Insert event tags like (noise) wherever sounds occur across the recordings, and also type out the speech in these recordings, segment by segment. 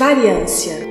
Variância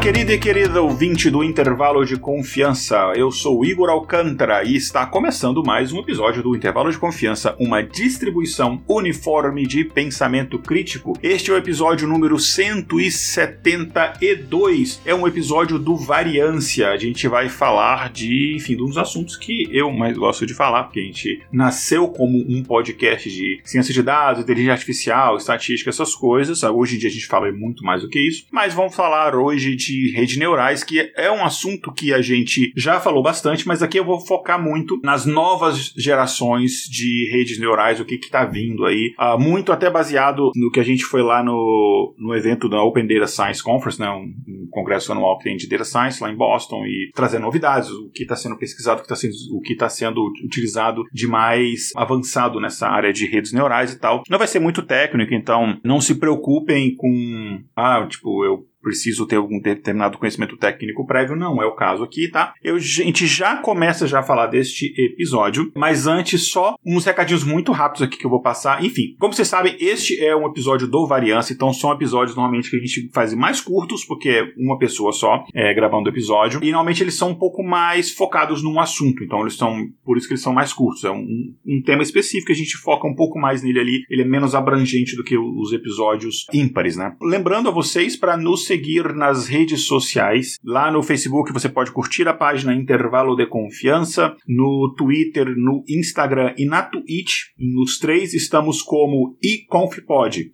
querida e querida ouvinte do Intervalo de Confiança, eu sou Igor Alcântara e está começando mais um episódio do Intervalo de Confiança, uma distribuição uniforme de pensamento crítico. Este é o episódio número 172, é um episódio do Variância. A gente vai falar de, enfim, de uns assuntos que eu mais gosto de falar, porque a gente nasceu como um podcast de ciência de dados, inteligência artificial, estatística, essas coisas. Hoje em dia a gente fala muito mais do que isso, mas vamos falar hoje de de redes neurais, que é um assunto que a gente já falou bastante, mas aqui eu vou focar muito nas novas gerações de redes neurais, o que está vindo aí. Uh, muito até baseado no que a gente foi lá no, no evento da Open Data Science Conference, né, um, um congresso anual que tem de Data Science lá em Boston, e trazendo novidades, o que está sendo pesquisado, o que está sendo, tá sendo utilizado de mais avançado nessa área de redes neurais e tal. Não vai ser muito técnico, então não se preocupem com, ah, tipo, eu preciso ter algum determinado conhecimento técnico prévio, não é o caso aqui, tá? Eu, a gente já começa já a falar deste episódio, mas antes só uns recadinhos muito rápidos aqui que eu vou passar. Enfim, como vocês sabem, este é um episódio do Variância, então são episódios normalmente que a gente faz mais curtos, porque é uma pessoa só é, gravando o episódio, e normalmente eles são um pouco mais focados num assunto, então eles são, por isso que eles são mais curtos, é um, um tema específico, a gente foca um pouco mais nele ali, ele é menos abrangente do que os episódios ímpares, né? Lembrando a vocês para nos seguir nas redes sociais. Lá no Facebook você pode curtir a página Intervalo de Confiança, no Twitter, no Instagram e na Twitch. Nos três estamos como iConfPod.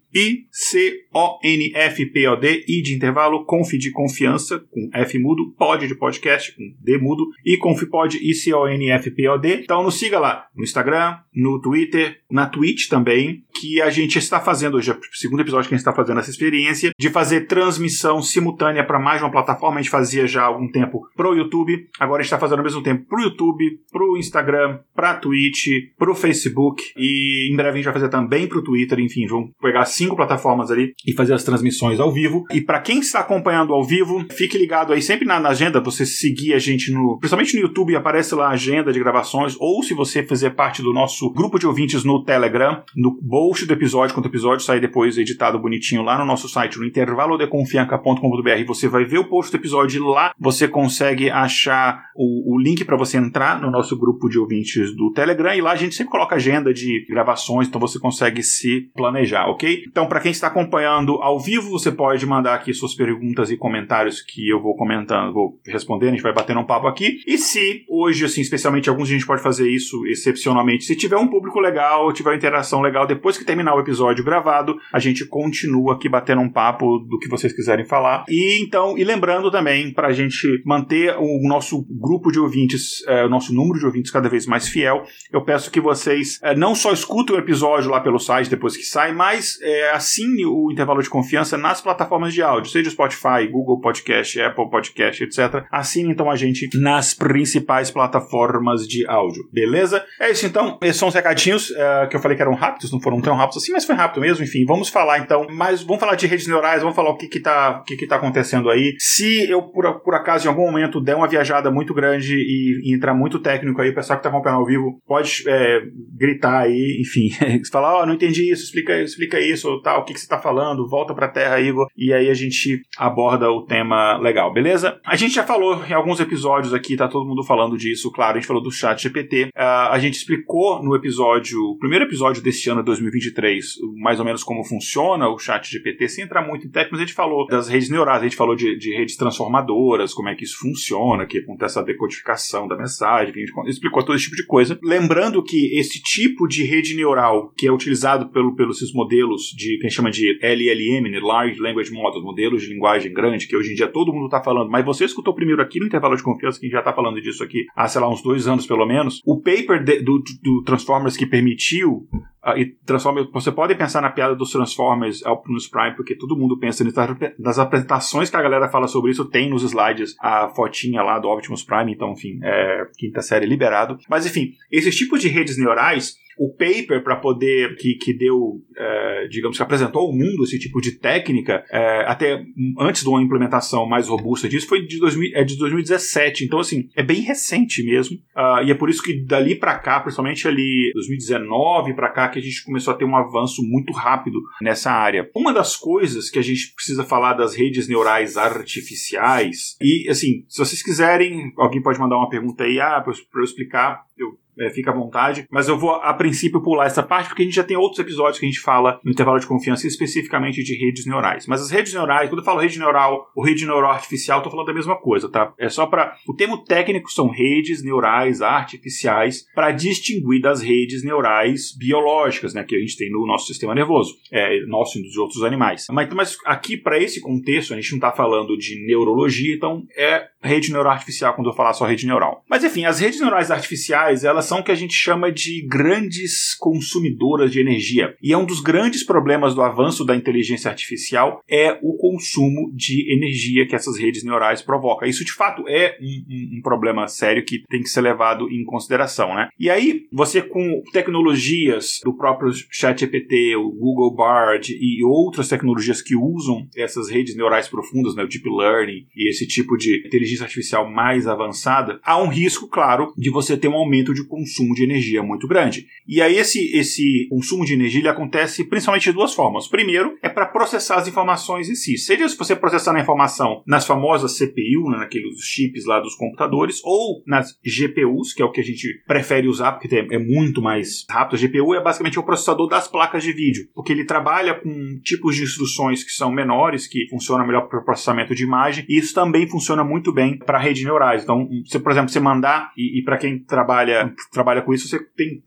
I-C-O-N-F-P-O-D, I de intervalo, conf de confiança, com F mudo, pod de podcast, com D mudo, e confpod, I-C-O-N-F-P-O-D. Então nos siga lá no Instagram, no Twitter, na Twitch também, que a gente está fazendo hoje, é o segundo episódio que a gente está fazendo essa experiência, de fazer transmissão simultânea para mais uma plataforma. A gente fazia já há algum tempo pro YouTube, agora a gente está fazendo ao mesmo tempo pro YouTube, pro Instagram, pra Twitch, pro Facebook, e em breve a gente vai fazer também pro Twitter, enfim, vamos pegar cinco plataformas ali e fazer as transmissões ao vivo. E para quem está acompanhando ao vivo, fique ligado aí sempre na, na, agenda, você seguir a gente no, principalmente no YouTube, aparece lá a agenda de gravações, ou se você fizer parte do nosso grupo de ouvintes no Telegram, no post do episódio, quando o episódio sair depois editado bonitinho lá no nosso site, no intervalodeconfianca.com.br, você vai ver o post do episódio lá você consegue achar o, o link para você entrar no nosso grupo de ouvintes do Telegram e lá a gente sempre coloca agenda de gravações, então você consegue se planejar, ok? Então, para quem está acompanhando ao vivo, você pode mandar aqui suas perguntas e comentários que eu vou comentando, vou respondendo, a gente vai batendo um papo aqui. E se hoje, assim, especialmente alguns a gente pode fazer isso excepcionalmente, se tiver um público legal, tiver uma interação legal, depois que terminar o episódio gravado, a gente continua aqui batendo um papo do que vocês quiserem falar. E então, e lembrando também, para a gente manter o nosso grupo de ouvintes, é, o nosso número de ouvintes cada vez mais fiel, eu peço que vocês é, não só escutem o episódio lá pelo site depois que sai, mas é, assine o intervalo de confiança nas plataformas de áudio, seja Spotify, Google Podcast, Apple Podcast, etc. Assine então a gente nas principais plataformas de áudio, beleza? É isso então, esses são os recadinhos uh, que eu falei que eram rápidos, não foram tão rápidos assim, mas foi rápido mesmo, enfim, vamos falar então, mas vamos falar de redes neurais, vamos falar o que que tá, o que que tá acontecendo aí. Se eu, por, por acaso, em algum momento der uma viajada muito grande e, e entrar muito técnico aí, o pessoal que tá acompanhando ao vivo pode é, gritar aí, enfim, (laughs) falar, ó, oh, não entendi isso, explica, explica isso, tal, o que, que você está falando, volta para a Terra, Igor, e aí a gente aborda o tema legal, beleza? A gente já falou em alguns episódios aqui, tá todo mundo falando disso, claro, a gente falou do chat GPT, uh, ah, a gente explicou no episódio, primeiro episódio desse ano, 2023, mais ou menos como funciona o chat GPT, sem entrar muito em técnicos, mas a gente falou das redes neurais, a gente falou de, de redes transformadoras, como é que isso funciona, que acontece a decodificação da mensagem, que a gente explicou todo esse tipo de coisa. Lembrando que esse tipo de rede neural que é utilizado pelo, pelos esses modelos de que a gente chama de LLM, né, Large Language Models, modelos de linguagem grande, que hoje em dia todo mundo está falando, mas você escutou primeiro aqui no intervalo de confiança, que já está falando disso aqui há, sei lá, uns dois anos pelo menos, o paper de, do, do Transformers que permitiu Uh, e Transformers, você pode pensar na piada dos Transformers Optimus Prime, porque todo mundo pensa nisso. Das apresentações que a galera fala sobre isso, tem nos slides a fotinha lá do Optimus Prime, então, enfim, é, quinta série liberado. Mas, enfim, esses tipos de redes neurais o paper para poder que, que deu, é, digamos que apresentou ao mundo esse tipo de técnica, é, até antes de uma implementação mais robusta disso, foi de, 2000, é de 2017. Então, assim, é bem recente mesmo. Uh, e é por isso que dali para cá, principalmente ali 2019 para cá, que a gente começou a ter um avanço muito rápido nessa área. Uma das coisas que a gente precisa falar das redes neurais artificiais, e assim, se vocês quiserem, alguém pode mandar uma pergunta aí, ah, para eu explicar, eu é, fica à vontade. Mas eu vou, a princípio, pular essa parte, porque a gente já tem outros episódios que a gente fala no intervalo de confiança especificamente de redes neurais. Mas as redes neurais, quando eu falo rede neural ou rede neural artificial, estou falando da mesma coisa, tá? É só para. O termo técnico são redes neurais artificiais para distinguir das redes neurais biológicas, né? Que a gente tem no nosso sistema nervoso, é, nosso e dos outros animais. Mas, mas aqui, para esse contexto, a gente não está falando de neurologia, então é rede neural artificial quando eu falar só rede neural. Mas enfim, as redes neurais artificiais, elas são o que a gente chama de grandes consumidoras de energia. E é um dos grandes problemas do avanço da inteligência artificial é o consumo de energia que essas redes neurais provocam. Isso de fato é um, um, um problema sério que tem que ser levado em consideração, né? E aí, você com tecnologias do próprio ChatGPT, o Google Bard e outras tecnologias que usam essas redes neurais profundas, né, o Deep Learning e esse tipo de inteligência artificial mais avançada, há um risco, claro, de você ter um aumento de consumo de energia muito grande. E aí esse, esse consumo de energia ele acontece principalmente de duas formas. Primeiro é para processar as informações em si. Seja se você processar a informação nas famosas CPU, né, naqueles chips lá dos computadores, ou nas GPUs, que é o que a gente prefere usar porque é muito mais rápido. A GPU é basicamente o processador das placas de vídeo, porque ele trabalha com tipos de instruções que são menores, que funcionam melhor para o processamento de imagem, e isso também funciona muito bem para redes neurais. Então, se, por exemplo, você mandar, e, e para quem trabalha trabalha com isso, você tem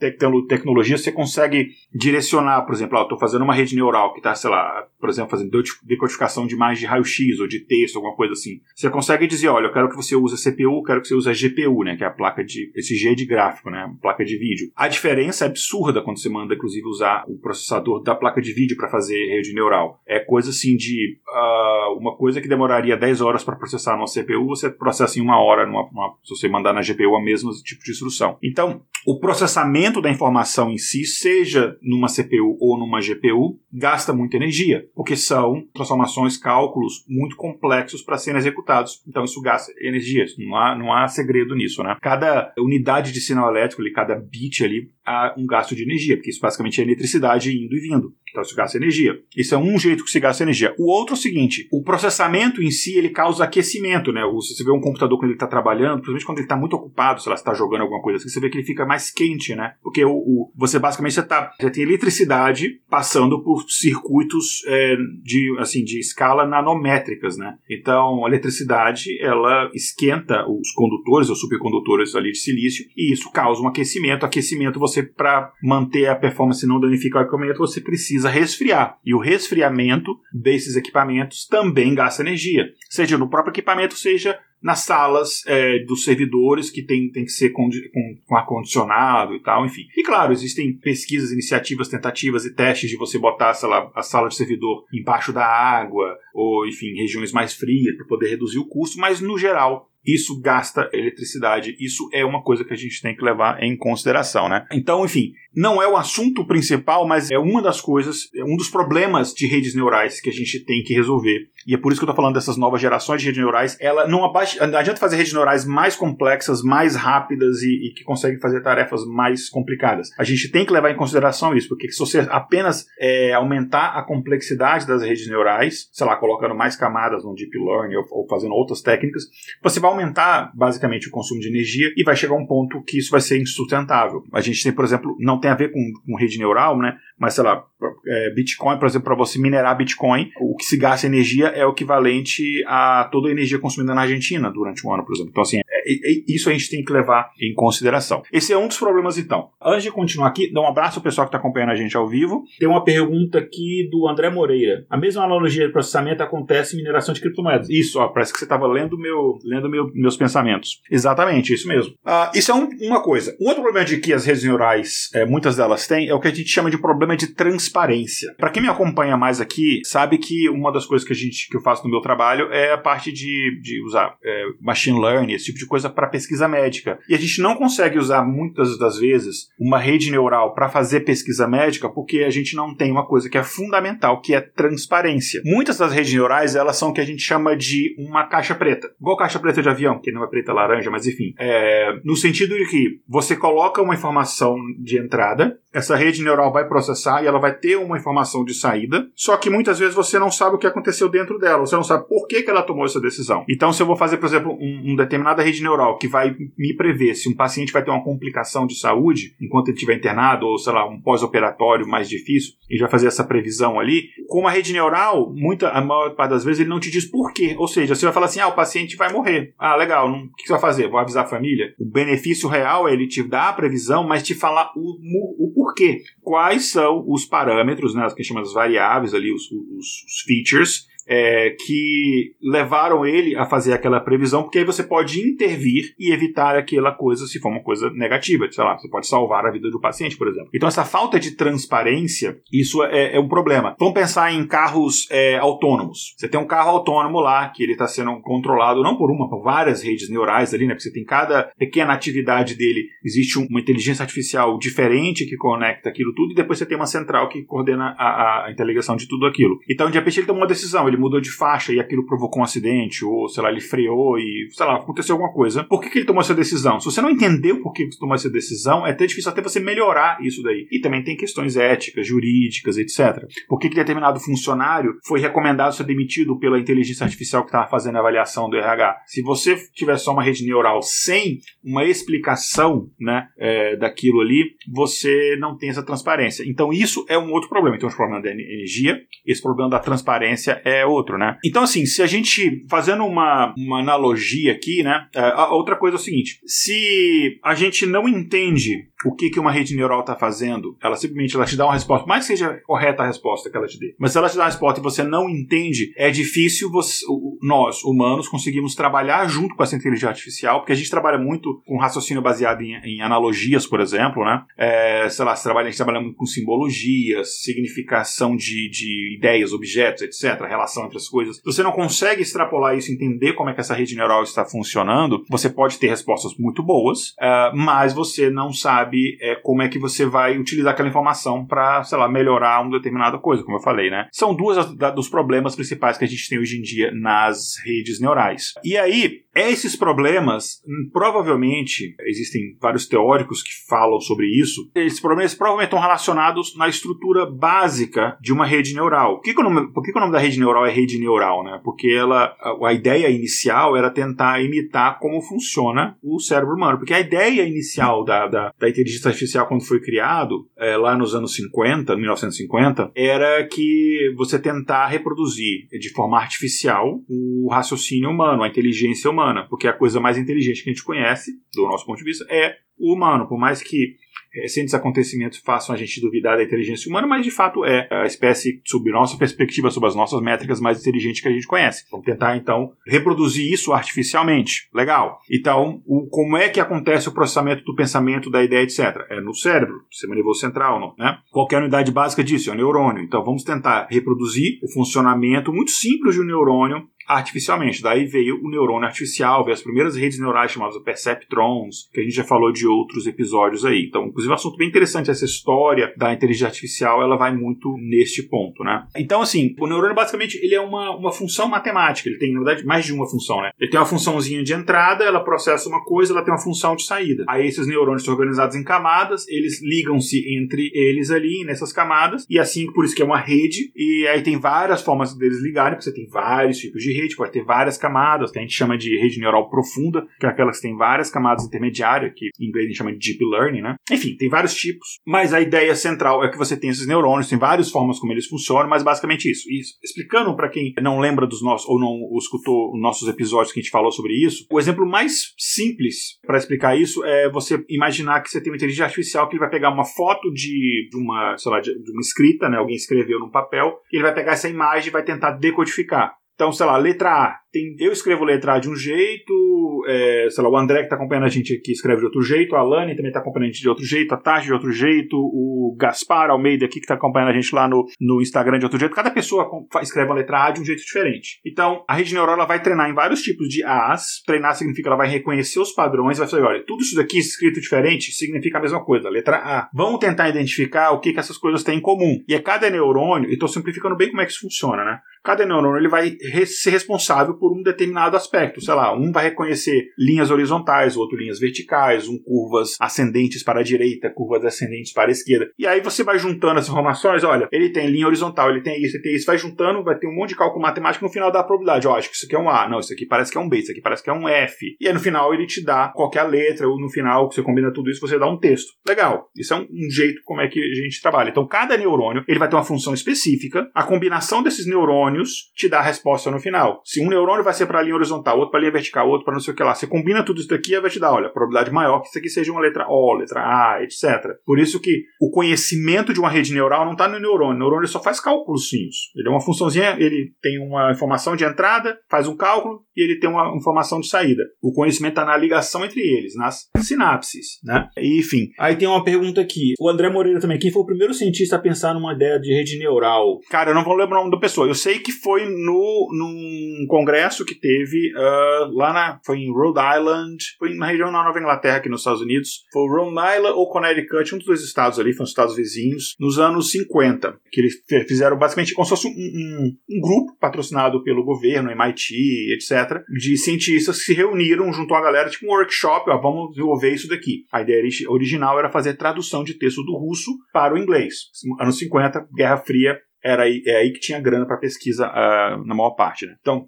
tecnologia, você consegue direcionar, por exemplo, estou fazendo uma rede neural que está, sei lá, por exemplo, fazendo decodificação de imagens de raio-x ou de texto, alguma coisa assim. Você consegue dizer, olha, eu quero que você use a CPU, eu quero que você use a GPU, né, que é a placa de, esse G de gráfico, né, placa de vídeo. A diferença é absurda quando você manda, inclusive, usar o processador da placa de vídeo para fazer rede neural. É coisa assim de uh, uma coisa que demoraria 10 horas para processar numa CPU, você processa em uma hora numa, se você mandar na GPU a mesma tipo de instrução. Então, o processamento da informação em si, seja numa CPU ou numa GPU, gasta muita energia, porque são transformações, cálculos muito complexos para serem executados. Então isso gasta energia, não há, não há segredo nisso, né? Cada unidade de sinal elétrico, cada bit ali, há um gasto de energia, porque isso basicamente é eletricidade indo e vindo. Então se gasta energia. Isso é um jeito que se gasta energia. O outro é o seguinte: o processamento em si ele causa aquecimento, né? Você vê um computador quando ele está trabalhando, principalmente quando ele está muito ocupado, se ela está jogando alguma coisa assim, você vê que ele fica mais quente, né? Porque o, o você basicamente você, tá, você tem eletricidade passando por circuitos é, de assim de escala nanométricas, né? Então a eletricidade ela esquenta os condutores, os supercondutores ali de silício e isso causa um aquecimento. Aquecimento você para manter a performance e não danificar o equipamento você precisa resfriar. E o resfriamento desses equipamentos também gasta energia, seja no próprio equipamento, seja nas salas é, dos servidores que tem, tem que ser com, com, com ar-condicionado e tal, enfim. E claro, existem pesquisas, iniciativas, tentativas e testes de você botar lá, a sala de servidor embaixo da água, ou enfim, regiões mais frias para poder reduzir o custo, mas no geral isso gasta eletricidade, isso é uma coisa que a gente tem que levar em consideração, né? Então, enfim, não é o assunto principal, mas é uma das coisas, é um dos problemas de redes neurais que a gente tem que resolver. E é por isso que eu estou falando dessas novas gerações de redes neurais. Ela não, abaixa, não adianta fazer redes neurais mais complexas, mais rápidas e, e, que conseguem fazer tarefas mais complicadas. A gente tem que levar em consideração isso, porque se você apenas é, aumentar a complexidade das redes neurais, sei lá, colocando mais camadas no deep learning ou, ou fazendo outras técnicas, você vai aumentar basicamente o consumo de energia e vai chegar a um ponto que isso vai ser insustentável. A gente tem, por exemplo, não tem a ver com, com rede neural, né? Mas sei lá, é, Bitcoin, por exemplo, para você minerar Bitcoin, o que se gasta energia é o equivalente a toda a energia consumida na Argentina durante um ano, por exemplo. Então, assim, é, é, isso a gente tem que levar em consideração. Esse é um dos problemas, então. Antes de continuar aqui, dá um abraço ao pessoal que está acompanhando a gente ao vivo. Tem uma pergunta aqui do André Moreira. A mesma analogia de processamento acontece em mineração de criptomoedas. Isso, ó, parece que você estava lendo, meu, lendo meu, meus pensamentos. Exatamente, isso mesmo. Uh, isso é um, uma coisa. Um outro problema de que as redes neurais é, muitas delas têm, é o que a gente chama de problema de transparência. Para quem me acompanha mais aqui, sabe que uma das coisas que, a gente, que eu faço no meu trabalho é a parte de, de usar é, machine learning, esse tipo de coisa para pesquisa médica. E a gente não consegue usar muitas das vezes uma rede neural para fazer pesquisa médica porque a gente não tem uma coisa que é fundamental, que é transparência. Muitas das redes neurais, elas são o que a gente chama de uma caixa preta. Igual caixa preta de avião, que não é preta laranja, mas enfim. É, no sentido de que você coloca uma informação de entrada, essa rede neural vai processar e ela vai ter uma informação de saída, só que muitas vezes você não sabe o que aconteceu dentro dela, você não sabe por que, que ela tomou essa decisão. Então, se eu vou fazer, por exemplo, um, um determinada rede neural que vai me prever se um paciente vai ter uma complicação de saúde enquanto ele estiver internado, ou sei lá, um pós-operatório mais difícil, e vai fazer essa previsão ali, com uma rede neural, muita, a maior parte das vezes ele não te diz por quê. Ou seja, você vai falar assim: ah, o paciente vai morrer. Ah, legal, o que você vai fazer? Vou avisar a família? O benefício real é ele te dar a previsão, mas te falar o, o porquê. Quais são os parâmetros, né, que chamam as variáveis ali, os, os, os features, é, que levaram ele a fazer aquela previsão, porque aí você pode intervir e evitar aquela coisa se for uma coisa negativa. Sei lá, você pode salvar a vida do paciente, por exemplo. Então, essa falta de transparência, isso é, é um problema. Vamos pensar em carros é, autônomos. Você tem um carro autônomo lá, que ele está sendo controlado não por uma, por várias redes neurais ali, né? Porque você tem cada pequena atividade dele, existe uma inteligência artificial diferente que conecta aquilo tudo, e depois você tem uma central que coordena a, a interligação de tudo aquilo. Então, de repente, ele tomou uma decisão, ele mudou de faixa e aquilo provocou um acidente, ou sei lá, ele freou e, sei lá, aconteceu alguma coisa. Por que, que ele tomou essa decisão? Se você não entendeu por que ele tomou essa decisão, é até difícil até você melhorar isso daí. E também tem questões éticas, jurídicas, etc. Por que, que determinado funcionário foi recomendado ser demitido pela inteligência artificial que estava fazendo a avaliação do RH? Se você tiver só uma rede neural sem uma explicação né, é, daquilo ali, você não tem essa transparência. Então, isso é um outro problema. Então, o problema da energia, esse problema da transparência é outro, né? Então, assim, se a gente, fazendo uma, uma analogia aqui, né? É, a outra coisa é o seguinte: se a gente não entende o que, que uma rede neural está fazendo, ela simplesmente ela te dá uma resposta, mais que seja correta a resposta que ela te dê, mas se ela te dá uma resposta e você não entende, é difícil você, nós, humanos, conseguimos trabalhar junto com essa inteligência artificial, porque a gente trabalha muito com raciocínio baseado em, em analogias, por exemplo, né? É, sei lá, trabalha, a gente trabalha muito com simbologias, significação de, de ideias, objetos, etc., relação entre as coisas. Se você não consegue extrapolar isso, entender como é que essa rede neural está funcionando, você pode ter respostas muito boas, uh, mas você não sabe é, como é que você vai utilizar aquela informação para, sei lá, melhorar uma determinada coisa, como eu falei, né? São duas da, dos problemas principais que a gente tem hoje em dia nas redes neurais. E aí, esses problemas, hum, provavelmente, existem vários teóricos que falam sobre isso, esses problemas provavelmente estão relacionados na estrutura básica de uma rede neural. Por que, que, o, nome, por que, que o nome da rede neural é rede neural? Né? Porque ela, a, a, ideia inicial era tentar imitar como funciona o cérebro humano. Porque a ideia inicial da, da, da inteligência artificial, quando foi criado, é, lá nos anos 50, 1950, era que você tentar reproduzir de forma artificial o raciocínio humano, a inteligência humana humana, porque a coisa mais inteligente que a gente conhece, do nosso ponto de vista, é o humano. Por mais que recentes acontecimentos façam a gente duvidar da inteligência humana, mas de fato é a espécie, sob nossa perspectiva, sob as nossas métricas, mais inteligente que a gente conhece. Vamos tentar então reproduzir isso artificialmente. Legal. Então, o, como é que acontece o processamento do pensamento, da ideia, etc? É no cérebro, sistema nervoso central, não, né? Qualquer unidade básica disso é o neurônio. Então, vamos tentar reproduzir o funcionamento muito simples de um neurônio artificialmente. Daí veio o neurônio artificial, veio as primeiras redes neurais chamadas perceptrons, que a gente já falou de outros episódios aí. Então, inclusive, um assunto bem interessante. Essa história da inteligência artificial, ela vai muito neste ponto, né? Então, assim, o neurônio, basicamente, ele é uma, uma função matemática. Ele tem, na verdade, mais de uma função, né? Ele tem uma funçãozinha de entrada, ela processa uma coisa, ela tem uma função de saída. Aí, esses neurônios são organizados em camadas, eles ligam-se entre eles ali, nessas camadas, e assim, por isso que é uma rede, e aí tem várias formas deles ligarem, porque você tem vários tipos de rede, ter várias camadas, que a gente chama de rede neural profunda, que é aquelas que tem várias camadas intermediárias, que em inglês a gente chama de deep learning, né? Enfim, tem vários tipos, mas a ideia central é que você tem esses neurônios, tem várias formas como eles funcionam, mas basicamente isso. E explicando para quem não lembra dos nossos, ou não escutou os nossos episódios que a gente falou sobre isso, o exemplo mais simples para explicar isso é você imaginar que você tem uma inteligência artificial que ele vai pegar uma foto de, uma, sei lá, de, uma escrita, né? Alguém escreveu num papel, ele vai pegar essa imagem e vai tentar decodificar. Então, sei lá, letra A. Tem, eu escrevo letra A de um jeito, é, sei lá, o André que está acompanhando a gente aqui escreve de outro jeito, a Alane também está acompanhando a gente de outro jeito, a Tati de outro jeito, o Gaspar Almeida aqui que está acompanhando a gente lá no, no Instagram de outro jeito. Cada pessoa escreve a letra A de um jeito diferente. Então, a rede neural vai treinar em vários tipos de As. Treinar significa ela vai reconhecer os padrões, vai falar, olha, tudo isso daqui escrito diferente significa a mesma coisa, letra A. Vamos tentar identificar o que, que essas coisas têm em comum. E a cada neurônio, e estou simplificando bem como é que isso funciona, né? Cada neurônio ele vai ser responsável por um determinado aspecto. Sei lá, um vai reconhecer linhas horizontais, outro linhas verticais, um curvas ascendentes para a direita, curvas ascendentes para a esquerda. E aí você vai juntando as informações, olha, ele tem linha horizontal, ele tem isso, ele tem isso, vai juntando, vai ter um monte de cálculo matemático no final dá a probabilidade. Ó, acho que isso aqui é um A, não, isso aqui parece que é um B, isso aqui parece que é um F. E aí no final ele te dá qualquer letra, ou no final você combina tudo isso, você dá um texto. Legal. Isso é um, um jeito como é que a gente trabalha. Então cada neurônio, ele vai ter uma função específica, a combinação desses neurônios neurônios te dá a resposta no final. Se um neurônio vai ser para a linha horizontal, outro para a linha vertical, outro para não sei o que lá, você combina tudo isso daqui e vai te dar, olha, probabilidade maior que isso aqui seja uma letra O, letra A, etc. Por isso que o conhecimento de uma rede neural não está no neurônio. O neurônio só faz cálculos finos. Ele é uma funçãozinha, ele tem uma informação de entrada, faz um cálculo e ele tem uma informação de saída. O conhecimento está na ligação entre eles, nas sinapses, né? E, enfim. Aí tem uma pergunta aqui. O André Moreira também. Quem foi o primeiro cientista a pensar numa ideia de rede neural? Cara, eu não vou lembrar o nome da pessoa. Eu sei que foi no, num congresso que teve uh, lá na. Foi em Rhode Island, foi na região da Nova Inglaterra, aqui nos Estados Unidos. Foi Rhode Island ou Connecticut, um dos dois estados ali, foram os estados vizinhos, nos anos 50. Que eles fizeram basicamente como se fosse um, um, um grupo patrocinado pelo governo, MIT, etc., de cientistas que se reuniram junto a galera, tipo um workshop, ó, vamos desenvolver isso daqui. A ideia original era fazer tradução de texto do russo para o inglês. Anos 50, Guerra Fria, era aí, é aí que tinha grana para pesquisa uh, na maior parte. Né? Então,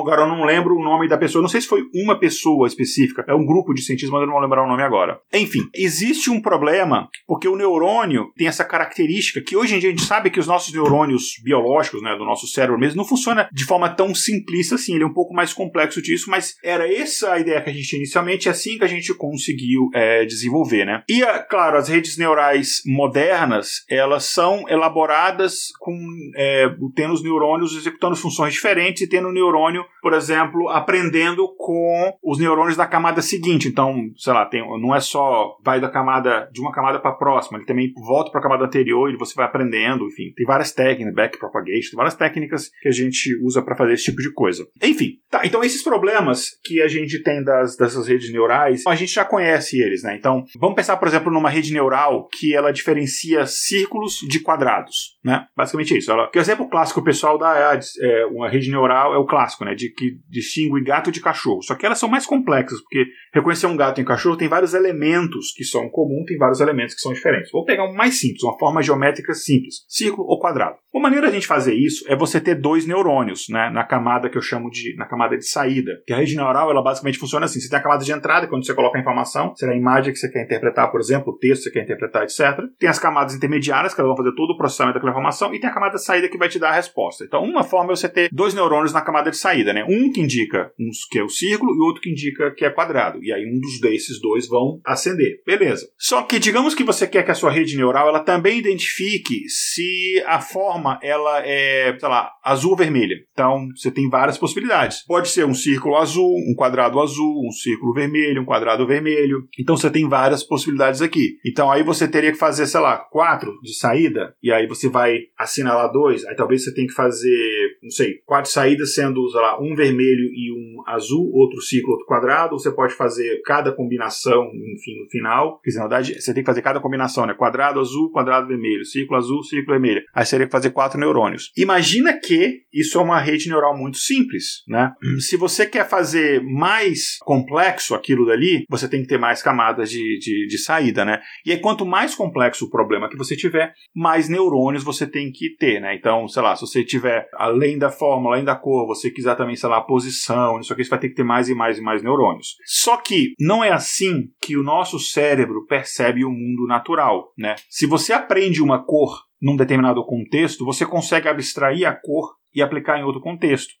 agora eu não lembro o nome da pessoa, não sei se foi uma pessoa específica, é um grupo de cientistas, mas eu não vou lembrar o nome agora. Enfim, existe um problema porque o neurônio tem essa característica que hoje em dia a gente sabe que os nossos neurônios biológicos, né, do nosso cérebro mesmo, não funciona de forma tão simplista assim, ele é um pouco mais complexo disso, mas era essa a ideia que a gente tinha inicialmente, é assim que a gente conseguiu é, desenvolver, né? E, claro, as redes neurais modernas, elas são elaboradas com é, tendo os neurônios executando funções diferentes e tendo o neurônio, por exemplo, aprendendo com os neurônios da camada seguinte. Então, sei lá, tem, não é só vai da camada de uma camada para a próxima, ele também volta para a camada anterior e você vai aprendendo, enfim, tem várias técnicas, back propagation, tem várias técnicas que a gente usa para fazer esse tipo de coisa. Enfim, tá, então esses problemas que a gente tem das, dessas redes neurais, a gente já conhece eles, né? Então, vamos pensar, por exemplo, numa rede neural que ela diferencia círculos de quadrados, né? Basicamente isso. Ela, que o exemplo clássico pessoal dá é, é, uma rede neural é o clássico, né? De que distingue gato de cachorro. Só que elas são mais complexas, porque reconhecer um gato e um cachorro tem vários elementos que são comuns, tem vários elementos que são diferentes. Vou pegar um mais simples, uma forma geométrica simples, círculo ou quadrado. Uma maneira da gente fazer isso é você ter dois neurônios, né? Na camada que eu chamo de na camada de saída. Que a rede neural ela basicamente funciona assim. Você tem a camada de entrada, quando você coloca a informação, será a imagem que você quer interpretar, por exemplo, o texto que você quer interpretar, etc. Tem as camadas intermediárias que elas vão fazer todo o processamento daquela informação e tem a camada de saída que vai te dar a resposta. Então, uma forma é você ter dois neurônios na camada de saída, né? Um que indica uns que é o círculo e outro que indica que é quadrado. E aí um dos desses dois vão acender. Beleza. Só que digamos que você quer que a sua rede neural ela também identifique se a forma ela é, sei lá, azul ou vermelha. Então, você tem várias possibilidades. Pode ser um círculo azul, um quadrado azul, um círculo vermelho, um quadrado vermelho. Então, você tem várias possibilidades aqui. Então, aí você teria que fazer, sei lá, quatro de saída e aí você vai assinalar dois, aí talvez você tenha que fazer, não sei, quatro saídas sendo, sei lá, um vermelho e um azul, outro ciclo, outro quadrado, ou você pode fazer cada combinação, enfim, no final. Quer dizer, na verdade, você tem que fazer cada combinação, né? Quadrado azul, quadrado vermelho, ciclo azul, ciclo vermelho. Aí você teria que fazer quatro neurônios. Imagina que isso é uma rede neural muito simples, né? (clears throat) Se você quer fazer mais complexo aquilo dali, você tem que ter mais camadas de, de, de saída, né? E aí, quanto mais complexo o problema que você tiver, mais neurônios você tem que ter, né? Então, sei lá, se você tiver além da fórmula, além da cor, você quiser também, sei lá, a posição, isso aqui, você vai ter que ter mais e mais e mais neurônios. Só que não é assim que o nosso cérebro percebe o mundo natural, né? Se você aprende uma cor num determinado contexto, você consegue abstrair a cor e aplicar em outro contexto.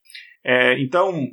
É, então,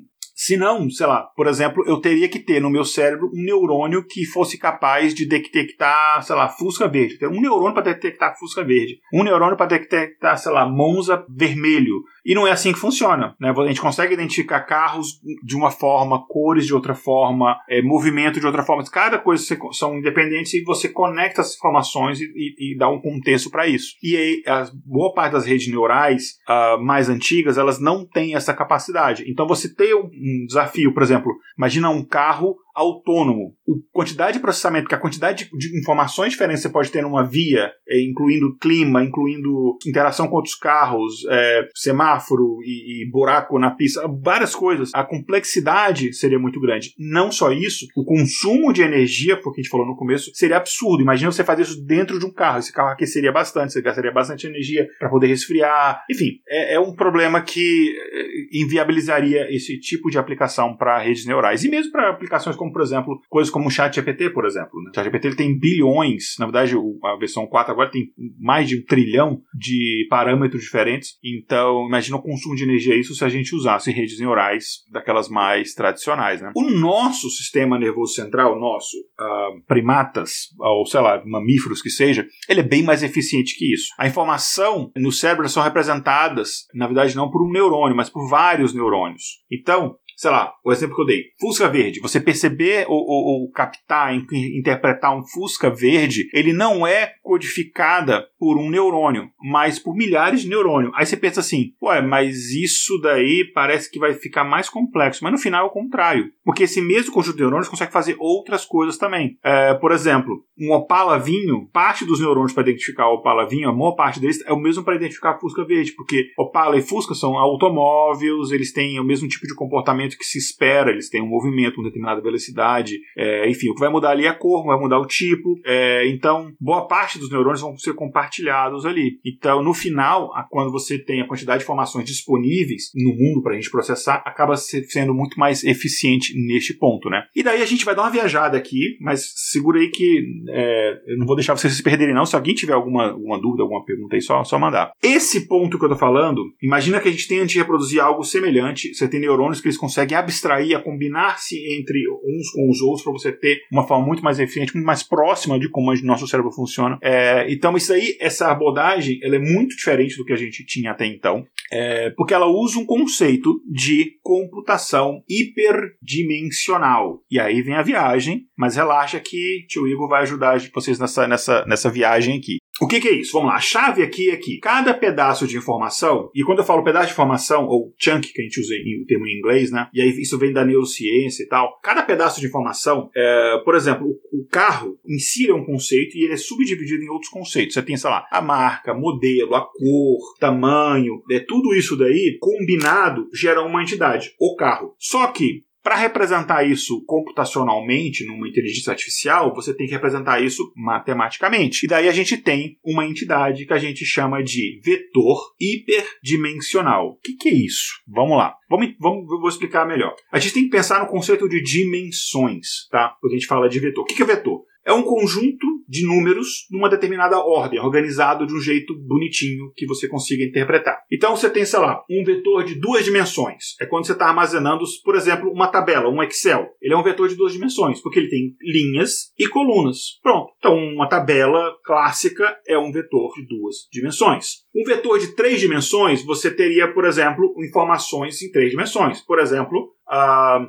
se não, sei lá, por exemplo, eu teria que ter no meu cérebro um neurônio que fosse capaz de detectar, sei lá, fusca verde. Um neurônio para detectar fusca verde. Um neurônio para detectar, sei lá, Monza vermelho. E não é assim que funciona. Né? A gente consegue identificar carros de uma forma, cores de outra forma, é, movimento de outra forma. Cada coisa são independentes e você conecta as informações e, e, e dá um contexto para isso. E aí, a boa parte das redes neurais uh, mais antigas, elas não têm essa capacidade. Então você tem um, um desafio, por exemplo, imagina um carro autônomo. A quantidade de processamento, que a quantidade de informações diferentes você pode ter numa via, é, incluindo clima, incluindo interação com outros carros, é, semáforo e, e, buraco na pista, várias coisas. A complexidade seria muito grande. Não só isso, o consumo de energia, porque a gente falou no começo, seria absurdo. Imagina você fazer isso dentro de um carro. Esse carro aqueceria bastante, você gastaria bastante energia para poder resfriar. Enfim, é, é um problema que é, inviabilizaria esse tipo de aplicação para redes neurais. E mesmo para aplicações como como, por exemplo, coisas como o ChatGPT, por exemplo. Né? O ChatGPT ele tem bilhões, na verdade, a versão 4 agora tem mais de um trilhão de parâmetros diferentes. Então, imagina o consumo de energia isso se a gente usasse redes neurais daquelas mais tradicionais. Né? O nosso sistema nervoso central, nosso, uh, primatas, ou sei lá, mamíferos que seja, ele é bem mais eficiente que isso. A informação no cérebro são representadas, na verdade, não por um neurônio, mas por vários neurônios. Então, sei lá, o exemplo que eu dei, Fusca Verde, você perceber ou, ou, ou captar, interpretar um Fusca Verde, ele não é codificada por um neurônio, mas por milhares de neurônios. Aí você pensa assim, ué, mas isso daí parece que vai ficar mais complexo, mas no final é o contrário, porque esse mesmo conjunto de neurônios consegue fazer outras coisas também. É, por exemplo, um Opala vinho, parte dos neurônios para identificar o Opala vinho, a maior parte deles é o mesmo para identificar Fusca Verde, porque Opala e Fusca são automóveis, eles têm o mesmo tipo de comportamento que se espera, eles têm um movimento com determinada velocidade, é, enfim, o que vai mudar ali é a cor, vai mudar o tipo, é, então boa parte dos neurônios vão ser compartilhados ali. Então, no final, quando você tem a quantidade de informações disponíveis no mundo para a gente processar, acaba sendo muito mais eficiente neste ponto, né? E daí a gente vai dar uma viajada aqui, mas segura aí que é, eu não vou deixar vocês se perderem não, se alguém tiver alguma, alguma dúvida, alguma pergunta aí, só, só mandar. Esse ponto que eu tô falando, imagina que a gente tenha de reproduzir algo semelhante, você tem neurônios que eles conseguem consegue abstrair, a combinar-se entre uns com os outros para você ter uma forma muito mais eficiente, muito mais próxima de como o nosso cérebro funciona. É, então, isso aí, essa abordagem, ela é muito diferente do que a gente tinha até então, é, porque ela usa um conceito de computação hiperdimensional. E aí vem a viagem, mas relaxa que tio Igor vai ajudar vocês nessa, nessa, nessa viagem aqui. O que, que, é isso? Vamos lá. A chave aqui é que cada pedaço de informação, e quando eu falo pedaço de informação, ou chunk, que a gente usa o termo em inglês, né? E aí isso vem da neurociência e tal. Cada pedaço de informação, é, por exemplo, o, o, carro em si é um conceito e ele é subdividido em outros conceitos. Você tem, sei lá, a marca, modelo, a cor, tamanho, é, tudo isso daí combinado gera uma entidade, o carro. Só que para representar isso computacionalmente numa inteligência artificial, você tem que representar isso matematicamente. E daí a gente tem uma entidade que a gente chama de vetor hiperdimensional. O que, que é isso? Vamos lá. Vamos, vamos, vou explicar melhor. A gente tem que pensar no conceito de dimensões, tá? Quando a gente fala de vetor. O que, que é vetor? É um conjunto de números numa determinada ordem, organizado de um jeito bonitinho que você consiga interpretar. Então você tem, sei lá, um vetor de duas dimensões. É quando você está armazenando, por exemplo, uma tabela, um Excel. Ele é um vetor de duas dimensões, porque ele tem linhas e colunas. Pronto. Então, uma tabela clássica é um vetor de duas dimensões. Um vetor de três dimensões, você teria, por exemplo, informações em três dimensões. Por exemplo,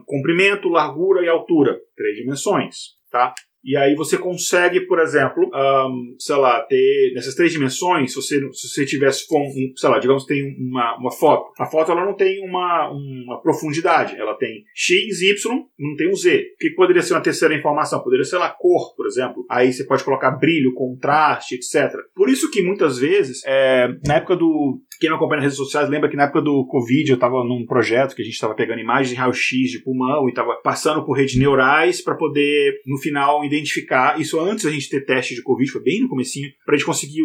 comprimento, largura e altura. Três dimensões. Tá? E aí você consegue, por exemplo, um, sei lá, ter nessas três dimensões, se você, se você tivesse, um, sei lá, digamos tem uma, uma foto. A foto ela não tem uma, uma profundidade, ela tem x, y, não tem um z. O que poderia ser uma terceira informação? Poderia ser a cor, por exemplo. Aí você pode colocar brilho, contraste, etc. Por isso que muitas vezes, é, na época do quem não acompanha nas redes sociais lembra que na época do Covid eu estava num projeto que a gente estava pegando imagens de raio-x de pulmão e estava passando por redes neurais para poder, no final, identificar. Isso antes da gente ter teste de Covid, foi bem no comecinho, para a gente conseguir,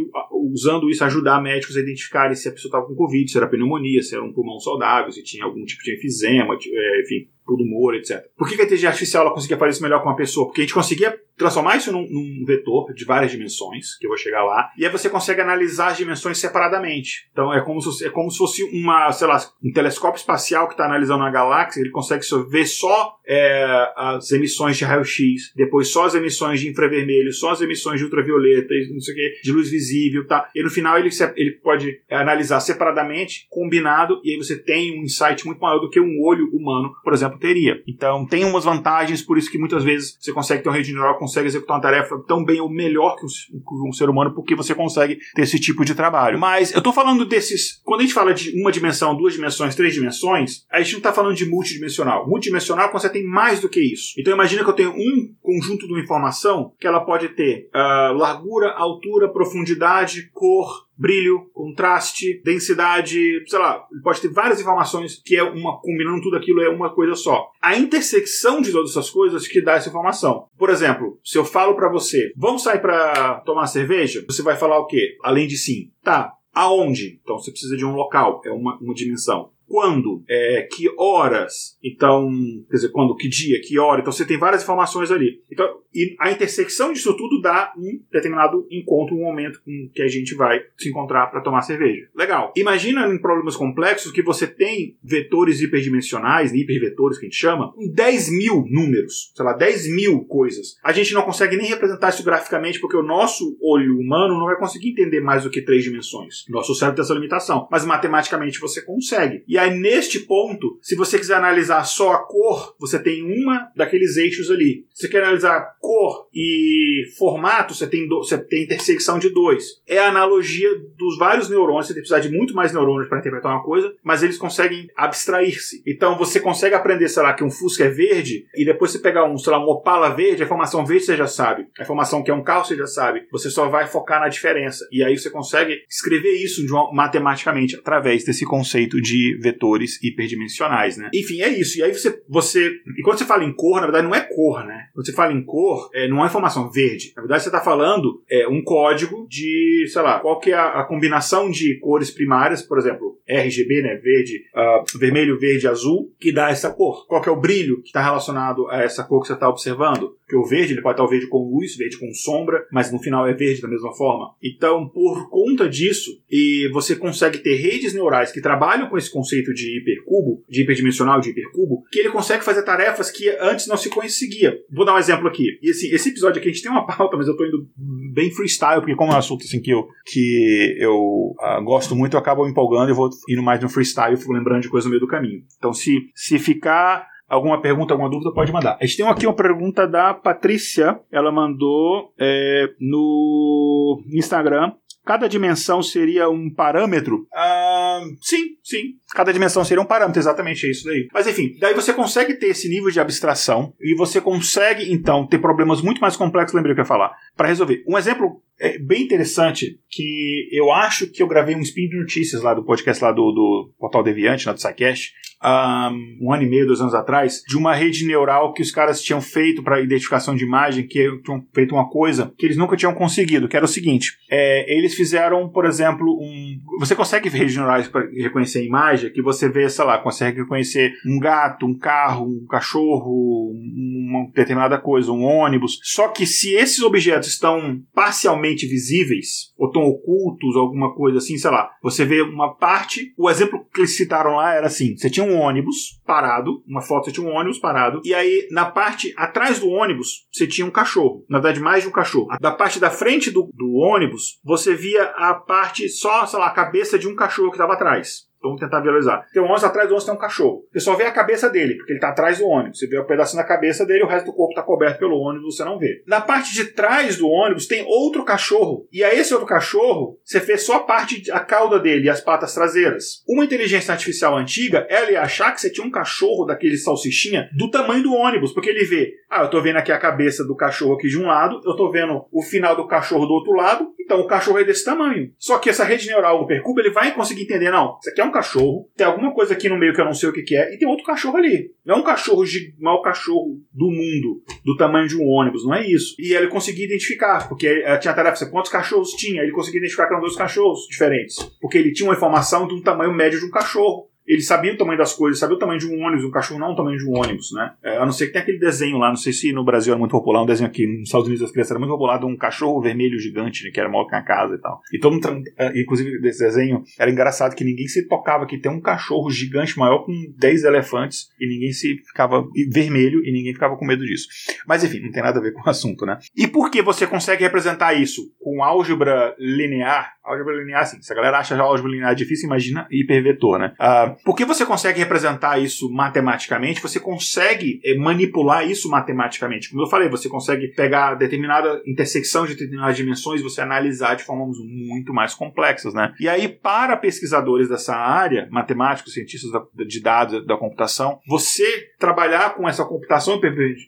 usando isso, ajudar médicos a identificarem se a pessoa estava com Covid, se era pneumonia, se era um pulmão saudável, se tinha algum tipo de enfisema, é, enfim, por humor, etc. Por que a inteligência artificial ela conseguia fazer isso melhor com uma pessoa? Porque a gente conseguia transformar isso num, num, vetor de várias dimensões, que eu vou chegar lá, e aí você consegue analisar as dimensões separadamente. Então é como se, é como se fosse uma, sei lá, um telescópio espacial que está analisando uma galáxia, ele consegue ver só é, as emissões de raio-x, depois só as emissões de infravermelho, só as emissões de ultravioleta, não sei o que, de luz visível, tá? E no final ele, ele pode analisar separadamente, combinado, e aí você tem um insight muito maior do que um olho humano, por exemplo, teria. Então tem umas vantagens, por isso que muitas vezes você consegue ter uma rede neural, consegue executar uma tarefa tão bem ou melhor que um, um ser humano, porque você consegue ter esse tipo de trabalho. Mas eu tô falando desses. Quando a gente fala de uma dimensão, duas dimensões, três dimensões, a gente não tá falando de multidimensional. Multidimensional quando você tem mais do que isso. Então imagina que eu tenho um conjunto de uma informação que ela pode ter uh, largura, altura, profundidade, cor, brilho, contraste, densidade, sei lá, ele pode ter várias informações que é uma combinando tudo aquilo é uma coisa só. A intersecção de todas essas coisas que dá essa informação. Por exemplo, se eu falo para você, vamos sair para tomar cerveja, você vai falar o quê? Além de sim. Tá, aonde? Então você precisa de um local, é uma, uma dimensão quando, é, que horas, então, quer dizer, quando, que dia, que hora, então você tem várias informações ali. Então, e a intersecção disso tudo dá um determinado encontro, um momento em que a gente vai se encontrar para tomar cerveja. Legal. Imagina em problemas complexos que você tem vetores hiperdimensionais, hipervetores que a gente chama, com 10 mil números, sei lá, 10 mil coisas. A gente não consegue nem representar isso graficamente porque o nosso olho humano não vai conseguir entender mais do que três dimensões. Nosso cérebro tem essa limitação. Mas matematicamente você consegue. E aí, neste ponto, se você quiser analisar só a cor, você tem uma daqueles eixos ali. Se você quer analisar cor e formato, você tem, do, você tem intersecção de dois. É a analogia dos vários neurônios, você tem que precisar de muito mais neurônios para interpretar uma coisa, mas eles conseguem abstrair-se. Então você consegue aprender, sei lá, que um Fusca é verde, e depois você pegar um, sei lá, um Opala verde, a informação verde você já sabe. A informação que é um carro você já sabe. Você só vai focar na diferença. E aí você consegue escrever isso uma, matematicamente através desse conceito de vetores hiperdimensionais, né? Enfim, é isso. E aí você, você. E quando você fala em cor, na verdade não é cor, né? Quando você fala em cor, é, não é informação verde. Na verdade, você está falando é, um código de, sei lá, qual que é a, a, combinação de cores primárias, por exemplo, RGB, né? Verde, uh, vermelho, verde, azul, que dá essa cor. Qual que é o brilho que está relacionado a essa cor que você está observando? Porque o verde ele pode estar o verde com luz, verde com sombra, mas no final é verde da mesma forma. Então, por conta disso, e você consegue ter redes neurais que trabalham com esse conceito de hipercubo, de hiperdimensional de hipercubo, que ele consegue fazer tarefas que antes não se conseguia. Vou dar um exemplo aqui. E assim, esse episódio aqui a gente tem uma (laughs) pauta, mas eu tô indo bem freestyle, porque como é um assunto assim que eu, que eu uh, gosto muito, eu acabo me empolgando e vou indo mais no freestyle e fico lembrando de coisa no meio do caminho. Então, se, se ficar alguma pergunta, alguma dúvida, pode mandar. A gente tem aqui uma pergunta da Patrícia. Ela mandou é, no Instagram. Cada dimensão seria um parâmetro? Ah, sim, sim. Cada dimensão seria um parâmetro, exatamente é isso daí. Mas enfim, daí você consegue ter esse nível de abstração e você consegue, então, ter problemas muito mais complexos, lembrei o que eu ia falar, para resolver. Um exemplo é bem interessante que eu acho que eu gravei um spin de notícias lá do podcast lá do, do Portal Deviante, lá do SciCast, um, um ano e meio, dois anos atrás, de uma rede neural que os caras tinham feito para identificação de imagem, que tinham feito uma coisa que eles nunca tinham conseguido, que era o seguinte: é, eles fizeram, por exemplo, um. Você consegue ver redes neurais para reconhecer imagem, que você vê, sei lá, consegue reconhecer um gato, um carro, um cachorro, uma determinada coisa, um ônibus. Só que se esses objetos estão parcialmente visíveis, ou estão ocultos, alguma coisa assim, sei lá, você vê uma parte. O exemplo que eles citaram lá era assim: você tinha um ônibus parado, uma foto, você tinha um ônibus parado, e aí na parte atrás do ônibus você tinha um cachorro, na verdade mais de um cachorro. Da parte da frente do, do ônibus você via a parte só, sei lá, a cabeça de um cachorro que estava atrás. Vamos tentar visualizar. Tem um ônibus atrás do ônibus tem um cachorro. Você só vê a cabeça dele, porque ele está atrás do ônibus. Você vê o um pedacinho da cabeça dele, o resto do corpo está coberto pelo ônibus, você não vê. Na parte de trás do ônibus tem outro cachorro. E a esse outro cachorro, você vê só a parte, a cauda dele e as patas traseiras. Uma inteligência artificial antiga, ela ia achar que você tinha um cachorro daquele salsichinha do tamanho do ônibus, porque ele vê, ah, eu estou vendo aqui a cabeça do cachorro aqui de um lado, eu estou vendo o final do cachorro do outro lado, então o cachorro é desse tamanho. Só que essa rede neural do Percubo, ele vai conseguir entender, não, isso aqui é um cachorro, tem alguma coisa aqui no meio que eu não sei o que, que é, e tem outro cachorro ali. Não é um cachorro de mau cachorro do mundo, do tamanho de um ônibus, não é isso. E ele conseguia identificar, porque tinha a tarefa, quantos cachorros tinha, ele conseguia identificar que eram dois cachorros diferentes. Porque ele tinha uma informação de um tamanho médio de um cachorro ele sabia o tamanho das coisas, sabia o tamanho de um ônibus, um cachorro não é o tamanho de um ônibus, né? É, a não ser que tem aquele desenho lá, não sei se no Brasil era muito popular, um desenho aqui nos Estados Unidos das crianças era muito popular de um cachorro vermelho gigante, né, que era maior que a casa e tal. E todo mundo, é, inclusive desse desenho, era engraçado que ninguém se tocava que tem um cachorro gigante maior com 10 elefantes e ninguém se ficava vermelho e ninguém ficava com medo disso. Mas enfim, não tem nada a ver com o assunto, né? E por que você consegue representar isso com álgebra linear? Álgebra linear, assim, se a galera acha já álgebra linear difícil, imagina hipervetor, né? Uh, por que você consegue representar isso matematicamente? Você consegue eh, manipular isso matematicamente. Como eu falei, você consegue pegar determinada intersecção de determinadas dimensões e você analisar de formas muito mais complexas, né? E aí, para pesquisadores dessa área, matemáticos, cientistas de dados, da computação, você trabalhar com essa computação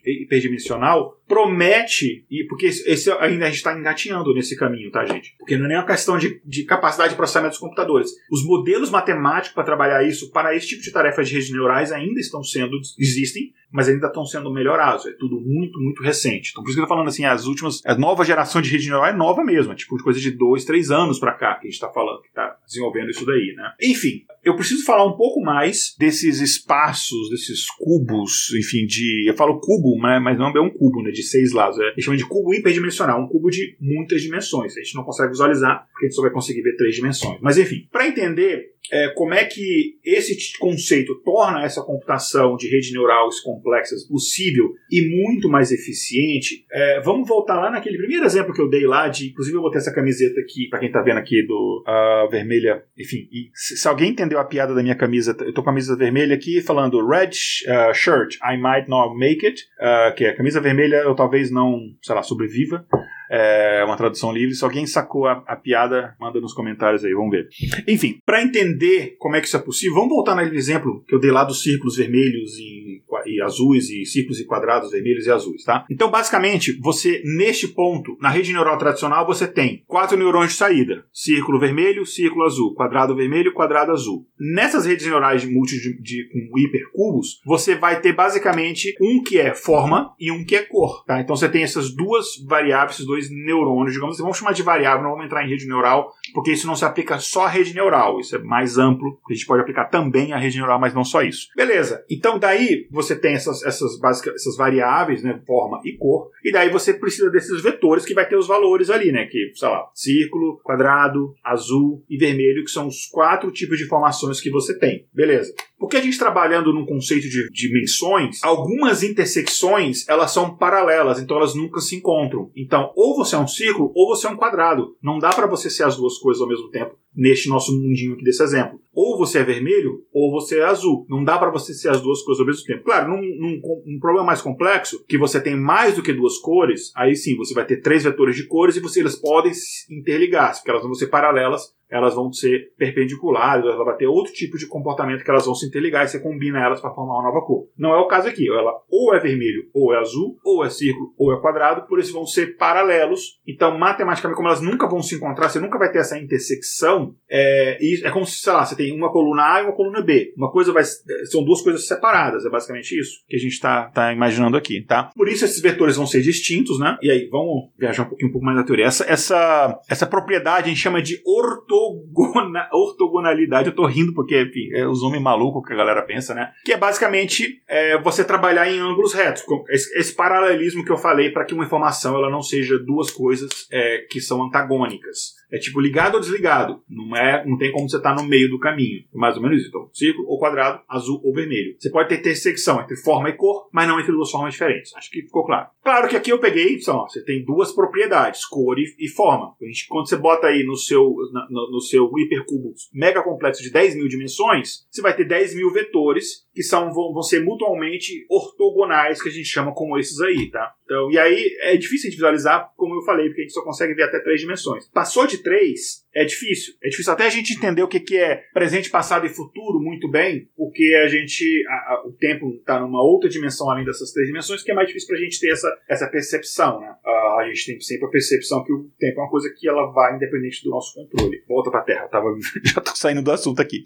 hiperdimensional promete, e porque esse ainda a gente está engatinhando nesse caminho, tá, gente? Porque não é nem uma questão de, de capacidade de processamento dos computadores. Os modelos matemáticos para trabalhar isso, para esse tipo de tarefas de redes neurais, ainda estão sendo, existem, mas ainda estão sendo melhorados. É tudo muito, muito recente. Então, por isso que eu tô falando assim, as últimas, a nova geração de rede neural é nova mesmo, é tipo coisa de dois, três anos para cá que a gente está falando, que está desenvolvendo isso daí, né? Enfim, eu preciso falar um pouco mais desses espaços, desses cubos, enfim, de. Eu falo cubo, mas não é um cubo, né? De seis lados. É, eles chamam de cubo hiperdimensional, um cubo de muitas dimensões. A gente não consegue visualizar, porque a gente só vai conseguir ver três dimensões. Mas enfim, para entender é, como é que esse conceito torna essa computação de rede neural complexas possível e muito mais eficiente, é, vamos voltar lá naquele primeiro exemplo que eu dei lá, de inclusive eu botei essa camiseta aqui, para quem está vendo aqui, do uh, vermelha, enfim, se, se, alguém entendeu a piada da minha camisa, eu tô com a camisa vermelha aqui falando red uh, shirt, I might not make it, uh, que é a camisa vermelha eu talvez não, sei lá, sobreviva é uma tradução livre. Se alguém sacou a, a, piada, manda nos comentários aí, vamos ver. Enfim, para entender como é que isso é possível, vamos voltar naquele exemplo que eu dei lá dos círculos vermelhos e, e, azuis e círculos e quadrados vermelhos e azuis, tá? Então, basicamente, você neste ponto, na rede neural tradicional, você tem quatro neurônios de saída: círculo vermelho, círculo azul, quadrado vermelho, quadrado azul. Nessas redes neurais multi de, de, com hipercubos, você vai ter basicamente um que é forma e um que é cor, tá? Então você tem essas duas variáveis, esses dois dois neurônios, digamos assim, vamos chamar de variável, não vamos entrar em rede neural, porque isso não se aplica só à rede neural, isso é mais amplo, a gente pode aplicar também à rede neural, mas não só isso. Beleza, então daí você tem essas, essas, básicas, essas variáveis, né, forma e cor, e daí você precisa desses vetores que vai ter os valores ali, né, que, sei lá, círculo, quadrado, azul e vermelho, que são os quatro tipos de informações que você tem. Beleza. Porque a gente trabalhando num conceito de dimensões, algumas intersecções elas são paralelas, então elas nunca se encontram. Então, ou você é um círculo ou você é um quadrado. Não dá para você ser as duas coisas ao mesmo tempo neste nosso mundinho aqui desse exemplo. Ou você é vermelho ou você é azul. Não dá para você ser as duas coisas ao mesmo tempo. Claro, num, num, problema mais complexo, que você tem mais do que duas cores, aí sim você vai ter três vetores de cores e você, eles podem interligar, porque elas vão ser paralelas elas vão ser perpendiculares, ela vai ter outro tipo de comportamento que elas vão se interligar e você combina elas para formar uma nova cor. Não é o caso aqui, ela ou é vermelho, ou é azul, ou é círculo, ou é quadrado, por isso vão ser paralelos. Então, matematicamente, como elas nunca vão se encontrar, você nunca vai ter essa intersecção. É, é como se, sei lá, você tem uma coluna A e uma coluna B. Uma coisa vai. São duas coisas separadas, é basicamente isso que a gente está tá imaginando aqui, tá? Por isso esses vetores vão ser distintos, né? E aí, vamos viajar um pouquinho um pouco mais na teoria. Essa, essa, essa propriedade a gente chama de orto ortogona, ortogonalidade. Eu tô rindo porque, enfim, é os homens malucos que a galera pensa, né? Que é basicamente é, você trabalhar em ângulos retos. Esse, esse paralelismo que eu falei para que uma informação ela não seja duas coisas é, que são antagônicas. É tipo ligado ou desligado. Não é, não tem como você estar tá no meio do caminho. É mais ou menos isso. Então, círculo ou quadrado, azul ou vermelho. Você pode ter intersecção entre forma e cor, mas não entre duas formas diferentes. Acho que ficou claro. Claro que aqui eu peguei, só, você tem duas propriedades, cor e, e forma. A gente, quando você bota aí no seu, na, no, no, seu hipercubo mega complexo de 10 mil dimensões, você vai ter 10 mil vetores que são, vão, vão ser mutuamente ortogonais, que a gente chama como esses aí, tá? Então, e aí é difícil de visualizar, como eu falei, porque a gente só consegue ver até três dimensões. Passou de três, é difícil. É difícil até a gente entender o que, que é presente, passado e futuro muito bem, porque a gente. A, a, o tempo está numa outra dimensão além dessas três dimensões, que é mais difícil para a gente ter essa, essa percepção. Né? Uh, a gente tem sempre a percepção que o tempo é uma coisa que ela vai independente do nosso controle. Volta para a Terra, tava, (laughs) já estou saindo do assunto aqui.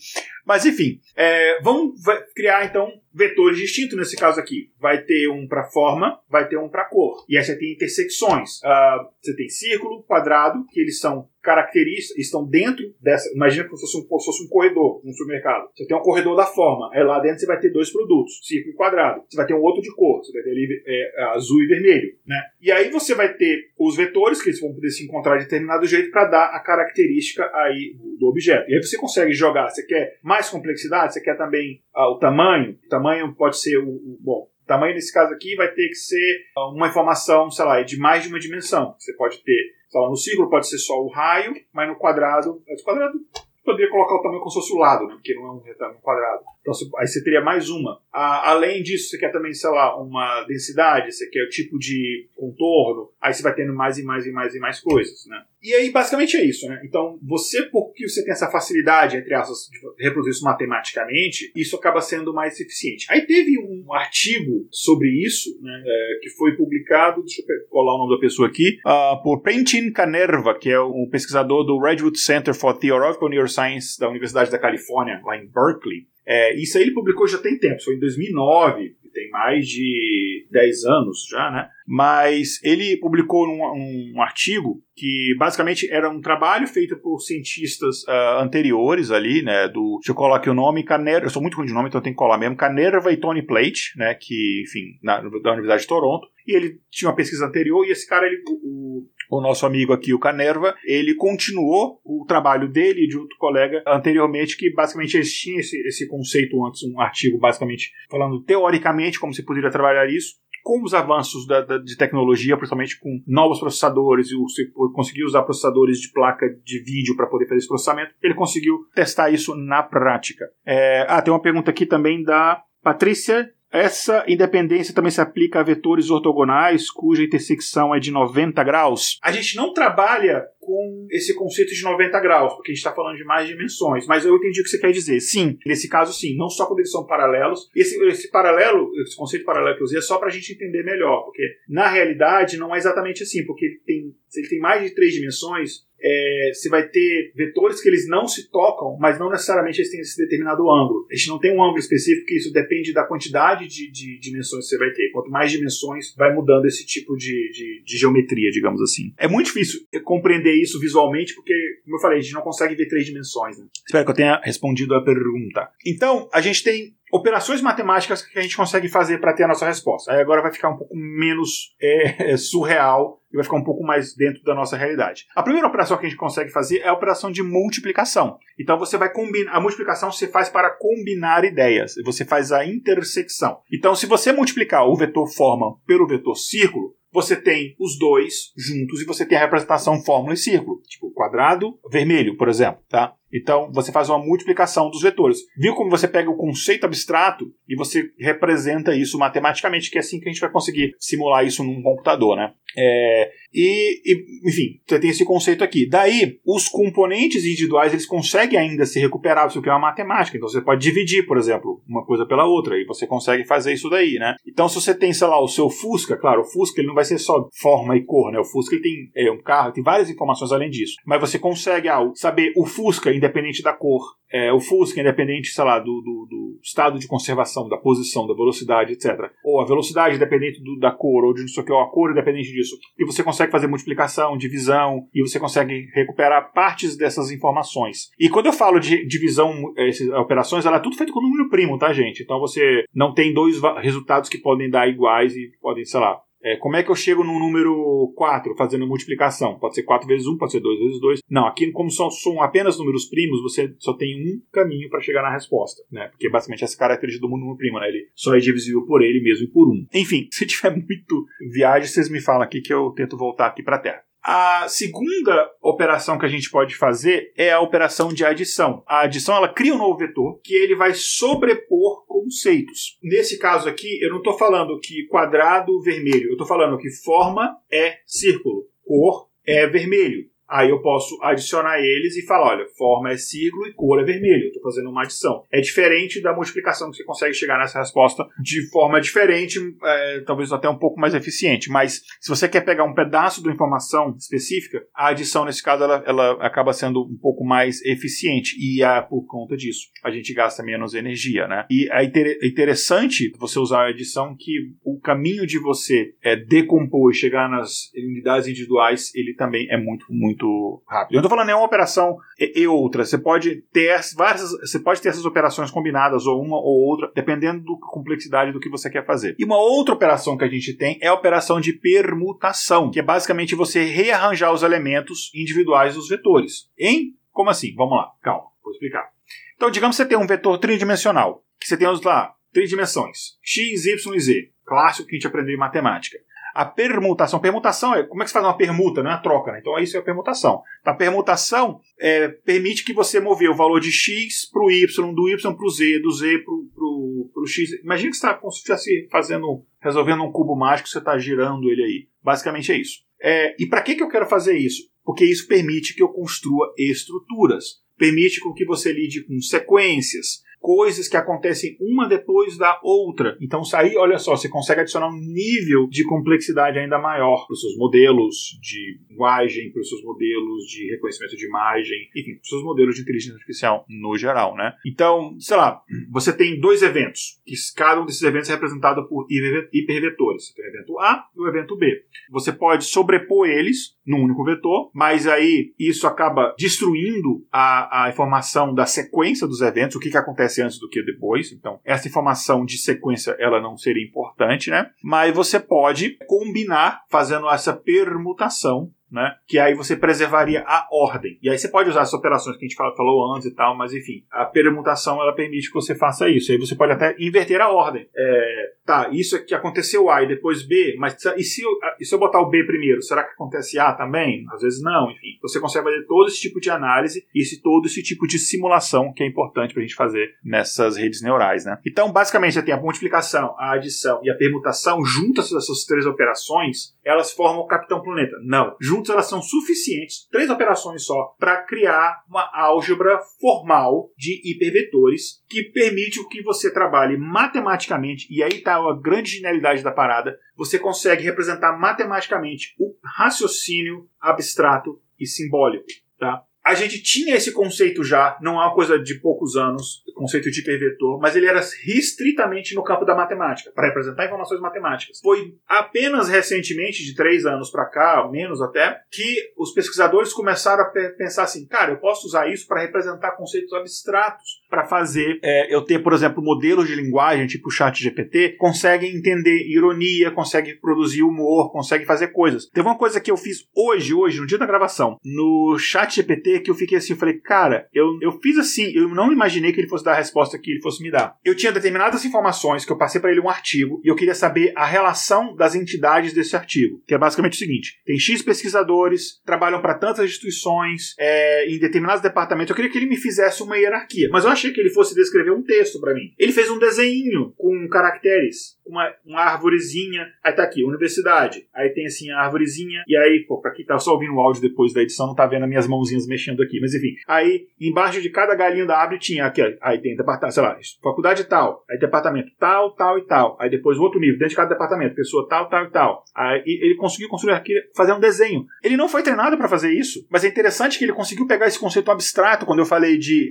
Mas enfim, é, vamos criar então vetores distintos nesse caso aqui. Vai ter um para forma, vai ter um para cor. E aí você tem intersecções. Uh, você tem círculo, quadrado, que eles são características, estão dentro dessa. Imagina como se fosse um, se fosse um corredor, um supermercado. Você tem um corredor da forma. Aí lá dentro você vai ter dois produtos, círculo e quadrado. Você vai ter um outro de cor, você vai ter ali é, azul e vermelho. Né? E aí você vai ter os vetores, que eles vão poder se encontrar de determinado jeito para dar a característica aí do objeto. E aí você consegue jogar. Você quer mais complexidade? Você quer também ah, o tamanho? O tamanho pode ser o, o bom, tamanho nesse caso aqui vai ter que ser uma informação, sei lá, de mais de uma dimensão. Você pode ter Sei lá, no círculo pode ser só o raio, mas no quadrado. O quadrado poderia colocar o tamanho como se fosse o lado, né? porque não é um retângulo quadrado. Então aí você teria mais uma. A, além disso, você quer também, sei lá, uma densidade, você quer o tipo de contorno, aí você vai tendo mais e mais e mais e mais coisas, né? E aí, basicamente é isso, né? Então, você, porque você tem essa facilidade, entre aspas, de reproduzir isso matematicamente, isso acaba sendo mais eficiente. Aí teve um artigo sobre isso, né, é, que foi publicado, deixa eu colar o nome da pessoa aqui, uh, por Pentin Canerva, que é um pesquisador do Redwood Center for Theoretical Neuroscience da Universidade da Califórnia, lá em Berkeley. É, isso aí ele publicou já tem tempo, foi em 2009, tem mais de 10 anos já, né? Mas ele publicou um, um artigo que basicamente era um trabalho feito por cientistas uh, anteriores ali, né? Do, deixa eu colar aqui o nome, Canerva, eu sou muito ruim de nome, então eu tenho que colar mesmo, Canerva e Tony Plate, né? Que, enfim, na, da Universidade de Toronto. E ele tinha uma pesquisa anterior e esse cara, ele, o, o nosso amigo aqui, o Canerva, ele continuou o trabalho dele e de outro colega anteriormente, que basicamente eles tinham esse, esse conceito antes, um artigo basicamente falando teoricamente como se poderia trabalhar isso, com os avanços da, da, de tecnologia, principalmente com novos processadores, e você conseguiu usar processadores de placa de vídeo para poder fazer esse processamento, ele conseguiu testar isso na prática. É, ah, tem uma pergunta aqui também da Patrícia essa independência também se aplica a vetores ortogonais cuja intersecção é de 90 graus. A gente não trabalha com esse conceito de 90 graus, porque a gente está falando de mais dimensões, mas eu entendi o que você quer dizer. Sim, nesse caso sim, não só quando eles são paralelos. Esse, esse paralelo, esse conceito paralelo que eu usei é só para a gente entender melhor, porque na realidade não é exatamente assim, porque ele tem, se ele tem mais de três dimensões, é, você vai ter vetores que eles não se tocam, mas não necessariamente eles têm esse determinado ângulo. A gente não tem um ângulo específico, que isso depende da quantidade de, de dimensões que você vai ter. Quanto mais dimensões, vai mudando esse tipo de, de, de, geometria, digamos assim. É muito difícil compreender isso visualmente, porque, como eu falei, a gente não consegue ver três dimensões. Né? Espero que eu tenha respondido a pergunta. Então, a gente tem operações matemáticas que a gente consegue fazer para ter a nossa resposta. Aí agora vai ficar um pouco menos é, surreal e vai ficar um pouco mais dentro da nossa realidade. A primeira operação que a gente consegue fazer é a operação de multiplicação. Então você vai combinar. A multiplicação você faz para combinar ideias. Você faz a intersecção. Então, se você multiplicar o vetor forma pelo vetor círculo, você tem os dois juntos e você tem a representação fórmula e círculo, tipo quadrado vermelho, por exemplo, tá? Então você faz uma multiplicação dos vetores. Viu como você pega o conceito abstrato e você representa isso matematicamente, que é assim que a gente vai conseguir simular isso num computador, né? É, e, e, enfim, você tem esse conceito aqui. Daí, os componentes individuais eles conseguem ainda se recuperar, isso que é uma matemática. Então você pode dividir, por exemplo, uma coisa pela outra e você consegue fazer isso daí, né? Então, se você tem, sei lá, o seu Fusca, claro, o Fusca ele não vai ser só forma e cor, né? O Fusca ele tem é um carro, tem várias informações além disso. Mas você consegue ah, saber o Fusca independente da cor, é, o Fusca independente, sei lá, do, do, do, estado de conservação, da posição, da velocidade, etc. Ou a velocidade independente do, da cor, ou de não sei o que, ou a cor independente disso. E você consegue fazer multiplicação, divisão, e você consegue recuperar partes dessas informações. E quando eu falo de divisão, essas operações, ela é tudo feito com número primo, tá, gente? Então você não tem dois resultados que podem dar iguais e podem, sei lá, é, como é que eu chego no número 4 fazendo multiplicação? Pode ser 4 vezes 1, pode ser 2 vezes 2. Não, aqui, como são, são apenas números primos, você só tem um caminho para chegar na resposta, né? Porque basicamente essa característica do número primo, né? Ele só é divisível por ele mesmo e por 1. Enfim, (laughs) se tiver muito viagem, vocês me falam aqui que eu tento voltar aqui para a Terra. A segunda operação que a gente pode fazer é a operação de adição. A adição ela cria um novo vetor que ele vai sobrepor conceitos. Nesse caso aqui, eu não estou falando que quadrado vermelho, eu estou falando que forma é círculo, cor é vermelho. Aí eu posso adicionar eles e falar, olha, forma é círculo e cor é vermelho. Estou fazendo uma adição. É diferente da multiplicação que você consegue chegar nessa resposta de forma diferente, é, talvez até um pouco mais eficiente. Mas se você quer pegar um pedaço da informação específica, a adição nesse caso ela, ela acaba sendo um pouco mais eficiente e é por conta disso a gente gasta menos energia, né? E é, é interessante você usar a adição que o caminho de você é, decompor e chegar nas unidades individuais ele também é muito muito rápido. Eu não estou falando nenhuma operação e, e outra. Você pode ter várias, você pode ter essas operações combinadas ou uma ou outra, dependendo da complexidade do que você quer fazer. E uma outra operação que a gente tem é a operação de permutação, que é basicamente você rearranjar os elementos individuais dos vetores. Em como assim? Vamos lá, calma, vou explicar. Então, digamos que você tem um vetor tridimensional, que você tem lá três dimensões, x, y e z, clássico que a gente aprendeu em matemática. A permutação, permutação é como é que se faz uma permuta, não é troca, né? Então isso é a permutação. A permutação é, permite que você mover o valor de x para o y, do y para o z, do z para o x. Imagina que você está se fazendo, resolvendo um cubo mágico, você está girando ele aí. Basicamente é isso. É, e para que, que eu quero fazer isso? Porque isso permite que eu construa estruturas permite com que você lide com sequências, coisas que acontecem uma depois da outra. Então, aí, olha só, você consegue adicionar um nível de complexidade ainda maior para os seus modelos de linguagem, para os seus modelos de reconhecimento de imagem, enfim, para os seus modelos de inteligência artificial no geral, né? Então, sei lá, você tem dois eventos, que cada um desses eventos é representado por hipervetores. Tem o evento A e o evento B. Você pode sobrepor eles num único vetor, mas aí isso acaba destruindo a, a informação da sequência dos eventos, o que, que acontece antes do que depois. Então, essa informação de sequência ela não seria importante, né? Mas você pode combinar fazendo essa permutação né? Que aí você preservaria a ordem. E aí você pode usar as operações que a gente falou antes e tal, mas enfim, a permutação ela permite que você faça isso. Aí você pode até inverter a ordem. É, tá, isso é que aconteceu A e depois B, mas e se, eu, e se eu botar o B primeiro, será que acontece A também? Às vezes não, enfim. Você consegue fazer todo esse tipo de análise e esse, todo esse tipo de simulação que é importante para a gente fazer nessas redes neurais, né? Então, basicamente, você tem a multiplicação, a adição e a permutação, juntas essas três operações, elas formam o Capitão Planeta. Não. Juntas elas são suficientes, três operações só, para criar uma álgebra formal de hipervetores que permite que você trabalhe matematicamente, e aí está a grande genialidade da parada, você consegue representar matematicamente o raciocínio abstrato e simbólico. Tá? A gente tinha esse conceito já, não é uma coisa de poucos anos, conceito de hipervetor, mas ele era restritamente no campo da matemática, para representar informações matemáticas. Foi apenas recentemente, de três anos para cá, menos até, que os pesquisadores começaram a pensar assim, cara, eu posso usar isso para representar conceitos abstratos, para fazer é, eu ter, por exemplo, modelos de linguagem, tipo o chat GPT, conseguem entender ironia, conseguem produzir humor, conseguem fazer coisas. Teve uma coisa que eu fiz hoje, hoje, no dia da gravação, no chat GPT, que eu fiquei assim, eu falei, cara, eu, eu fiz assim, eu não imaginei que ele fosse dar a resposta que ele fosse me dar. Eu tinha determinadas informações que eu passei para ele um artigo e eu queria saber a relação das entidades desse artigo, que é basicamente o seguinte: tem X pesquisadores, trabalham para tantas instituições, é, em determinados departamentos. Eu queria que ele me fizesse uma hierarquia, mas eu achei que ele fosse descrever um texto para mim. Ele fez um desenho com caracteres uma, uma árvorezinha. Aí tá aqui, universidade. Aí tem assim a árvorezinha. E aí, pô, pra quem tá só ouvindo o áudio depois da edição, não tá vendo as minhas mãozinhas mexendo aqui. Mas enfim. Aí, embaixo de cada galinha da árvore tinha aqui, aí tem departamento, sei lá, faculdade tal. Aí departamento tal, tal e tal. Aí depois outro nível, dentro de cada departamento, pessoa tal, tal e tal. Aí ele conseguiu construir aqui, fazer um desenho. Ele não foi treinado para fazer isso, mas é interessante que ele conseguiu pegar esse conceito abstrato, quando eu falei de,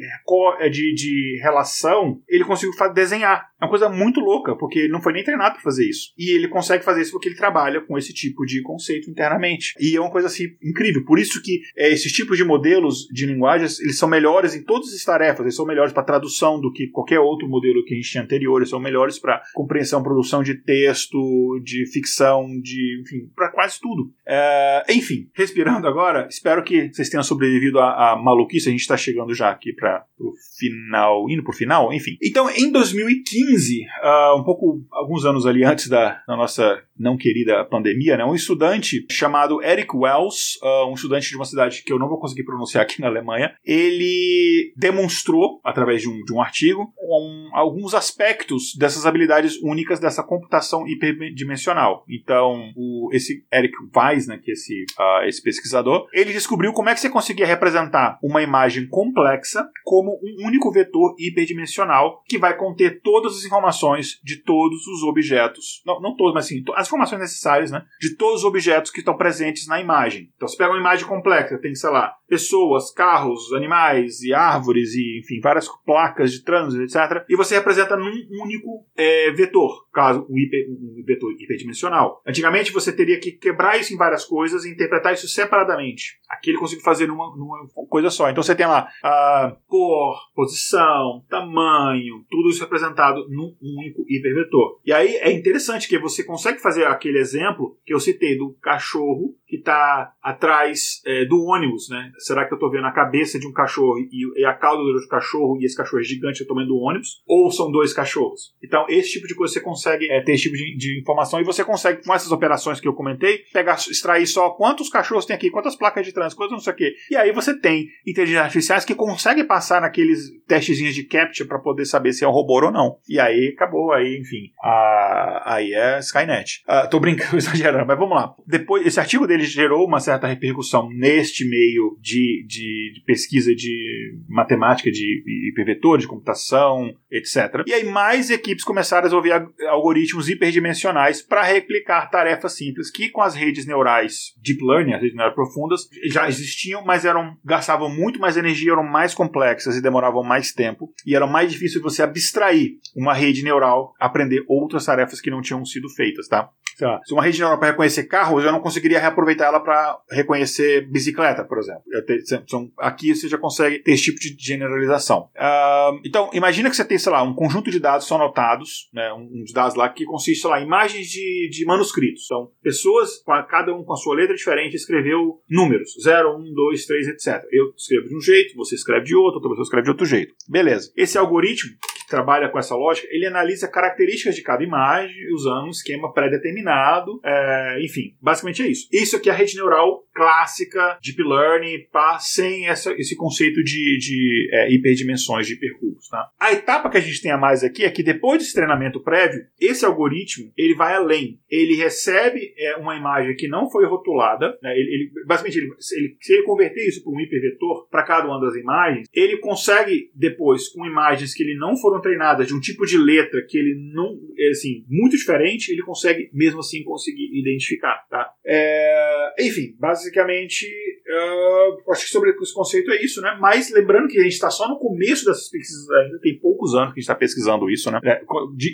de, de relação, ele conseguiu desenhar. É uma coisa muito louca, porque ele não foi nem treinado para fazer isso. E ele consegue fazer isso porque ele trabalha com esse tipo de conceito internamente. E é uma coisa assim incrível. Por isso que é, esses tipos de modelos de linguagens, eles são melhores em todas as tarefas. Eles são melhores para tradução do que qualquer outro modelo que a gente tinha anterior. Eles são melhores para compreensão, produção de texto, de ficção, de enfim, para quase tudo. É, enfim, respirando agora, espero que vocês tenham sobrevivido à, à maluquice. A gente está chegando já aqui para o final, indo para o final, enfim. Então, em 2015, uh, ah, um pouco alguns alguns anos ali antes da, da nossa não querida pandemia, né? Um estudante chamado Eric Wells, uh, um estudante de uma cidade que eu não vou conseguir pronunciar aqui na Alemanha, ele demonstrou, através de um, de um artigo, um, alguns aspectos dessas habilidades únicas dessa computação hiperdimensional. Então, o, esse Eric Weiss, né, que é esse, uh, esse pesquisador, ele descobriu como é que você conseguia representar uma imagem complexa como um único vetor hiperdimensional que vai conter todas as informações de todos os objetos, não, não todos, mas sim, as informações necessárias, né, de todos os objetos que estão presentes na imagem. Então, você pega uma imagem complexa, tem, sei lá, pessoas, carros, animais e árvores e, enfim, várias placas de trânsito, etc. E você representa num único é, vetor, caso um, hiper, um vetor hiperdimensional. Antigamente você teria que quebrar isso em várias coisas e interpretar isso separadamente. Aqui ele conseguiu fazer numa, numa coisa só. Então você tem lá a cor, posição, tamanho, tudo isso representado num único hipervetor. E aí é interessante que você consegue fazer aquele exemplo que eu citei do cachorro que está atrás é, do ônibus, né? Será que eu estou vendo a cabeça de um cachorro e, e a cauda do outro cachorro e esse cachorro é gigante eu tô vendo ônibus? Ou são dois cachorros? Então, esse tipo de coisa você consegue é, ter esse tipo de, de, informação e você consegue, com essas operações que eu comentei, pegar, extrair só quantos cachorros tem aqui, quantas placas de trânsito, quantas não sei o quê. E aí você tem inteligências artificiais que conseguem passar naqueles testezinhos de capture para poder saber se é um robô ou não. E aí acabou, aí, enfim. A, aí é Skynet. Uh, tô brincando, (laughs) exagerando, mas vamos lá. Depois, esse artigo dele gerou uma certa repercussão neste meio de, de, de pesquisa de matemática, de hipervetor, de computação, etc. E aí mais equipes começaram a desenvolver algoritmos hiperdimensionais para replicar tarefas simples que com as redes neurais deep learning, as redes neurais profundas, já existiam, mas eram gastavam muito mais energia, eram mais complexas e demoravam mais tempo e era mais difícil você abstrair uma rede neural aprender outras tarefas que não tinham sido feitas, tá? Lá, se uma rede neural para reconhecer carros, eu não conseguiria reaproveitar ela para reconhecer bicicleta, por exemplo. Te, são, aqui você já consegue ter esse tipo de generalização. Uh, então, imagina que você tem, sei lá, um conjunto de dados são anotados, né, uns dados lá que consiste, sei lá, imagens de, de manuscritos. Então, pessoas, cada um com a sua letra diferente, escreveu números, 0, 1, 2, 3, etc. Eu escrevo de um jeito, você escreve de outro, outra pessoa escreve de outro jeito. Beleza. Esse algoritmo trabalha com essa lógica, ele analisa características de cada imagem usando um esquema pré-determinado. É, enfim, basicamente é isso. Isso aqui é a rede neural clássica, Deep Learning, pá, sem essa, esse conceito de, de é, hiperdimensões, de hipercubos. Tá? A etapa que a gente tem a mais aqui é que depois desse treinamento prévio, esse algoritmo ele vai além. Ele recebe é, uma imagem que não foi rotulada, né? ele, ele, basicamente, ele, ele, se ele converter isso para um hipervetor para cada uma das imagens, ele consegue depois, com imagens que ele não foram foram treinadas de um tipo de letra que ele não, é, assim, muito diferente, ele consegue mesmo assim conseguir identificar, tá? É, enfim, basicamente, uh, acho que sobre esse conceito é isso, né? Mas lembrando que a gente está só no começo dessas pesquisas ainda, tem poucos anos que a gente está pesquisando isso, né? É,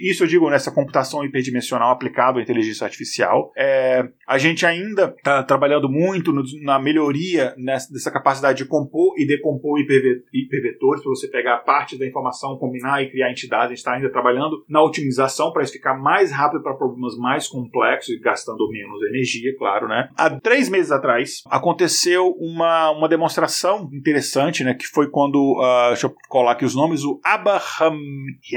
isso eu digo nessa computação hiperdimensional aplicada à inteligência artificial. É, a gente ainda está trabalhando muito no, na melhoria nessa, dessa capacidade de compor e decompor hipervetores para você pegar parte da informação, combinar e criar entidades, a gente está ainda trabalhando na otimização para isso ficar mais rápido para problemas mais complexos e gastando menos energia, claro, né? Há três meses atrás aconteceu uma, uma demonstração interessante, né? Que foi quando, uh, deixa eu colar aqui os nomes, o Abraham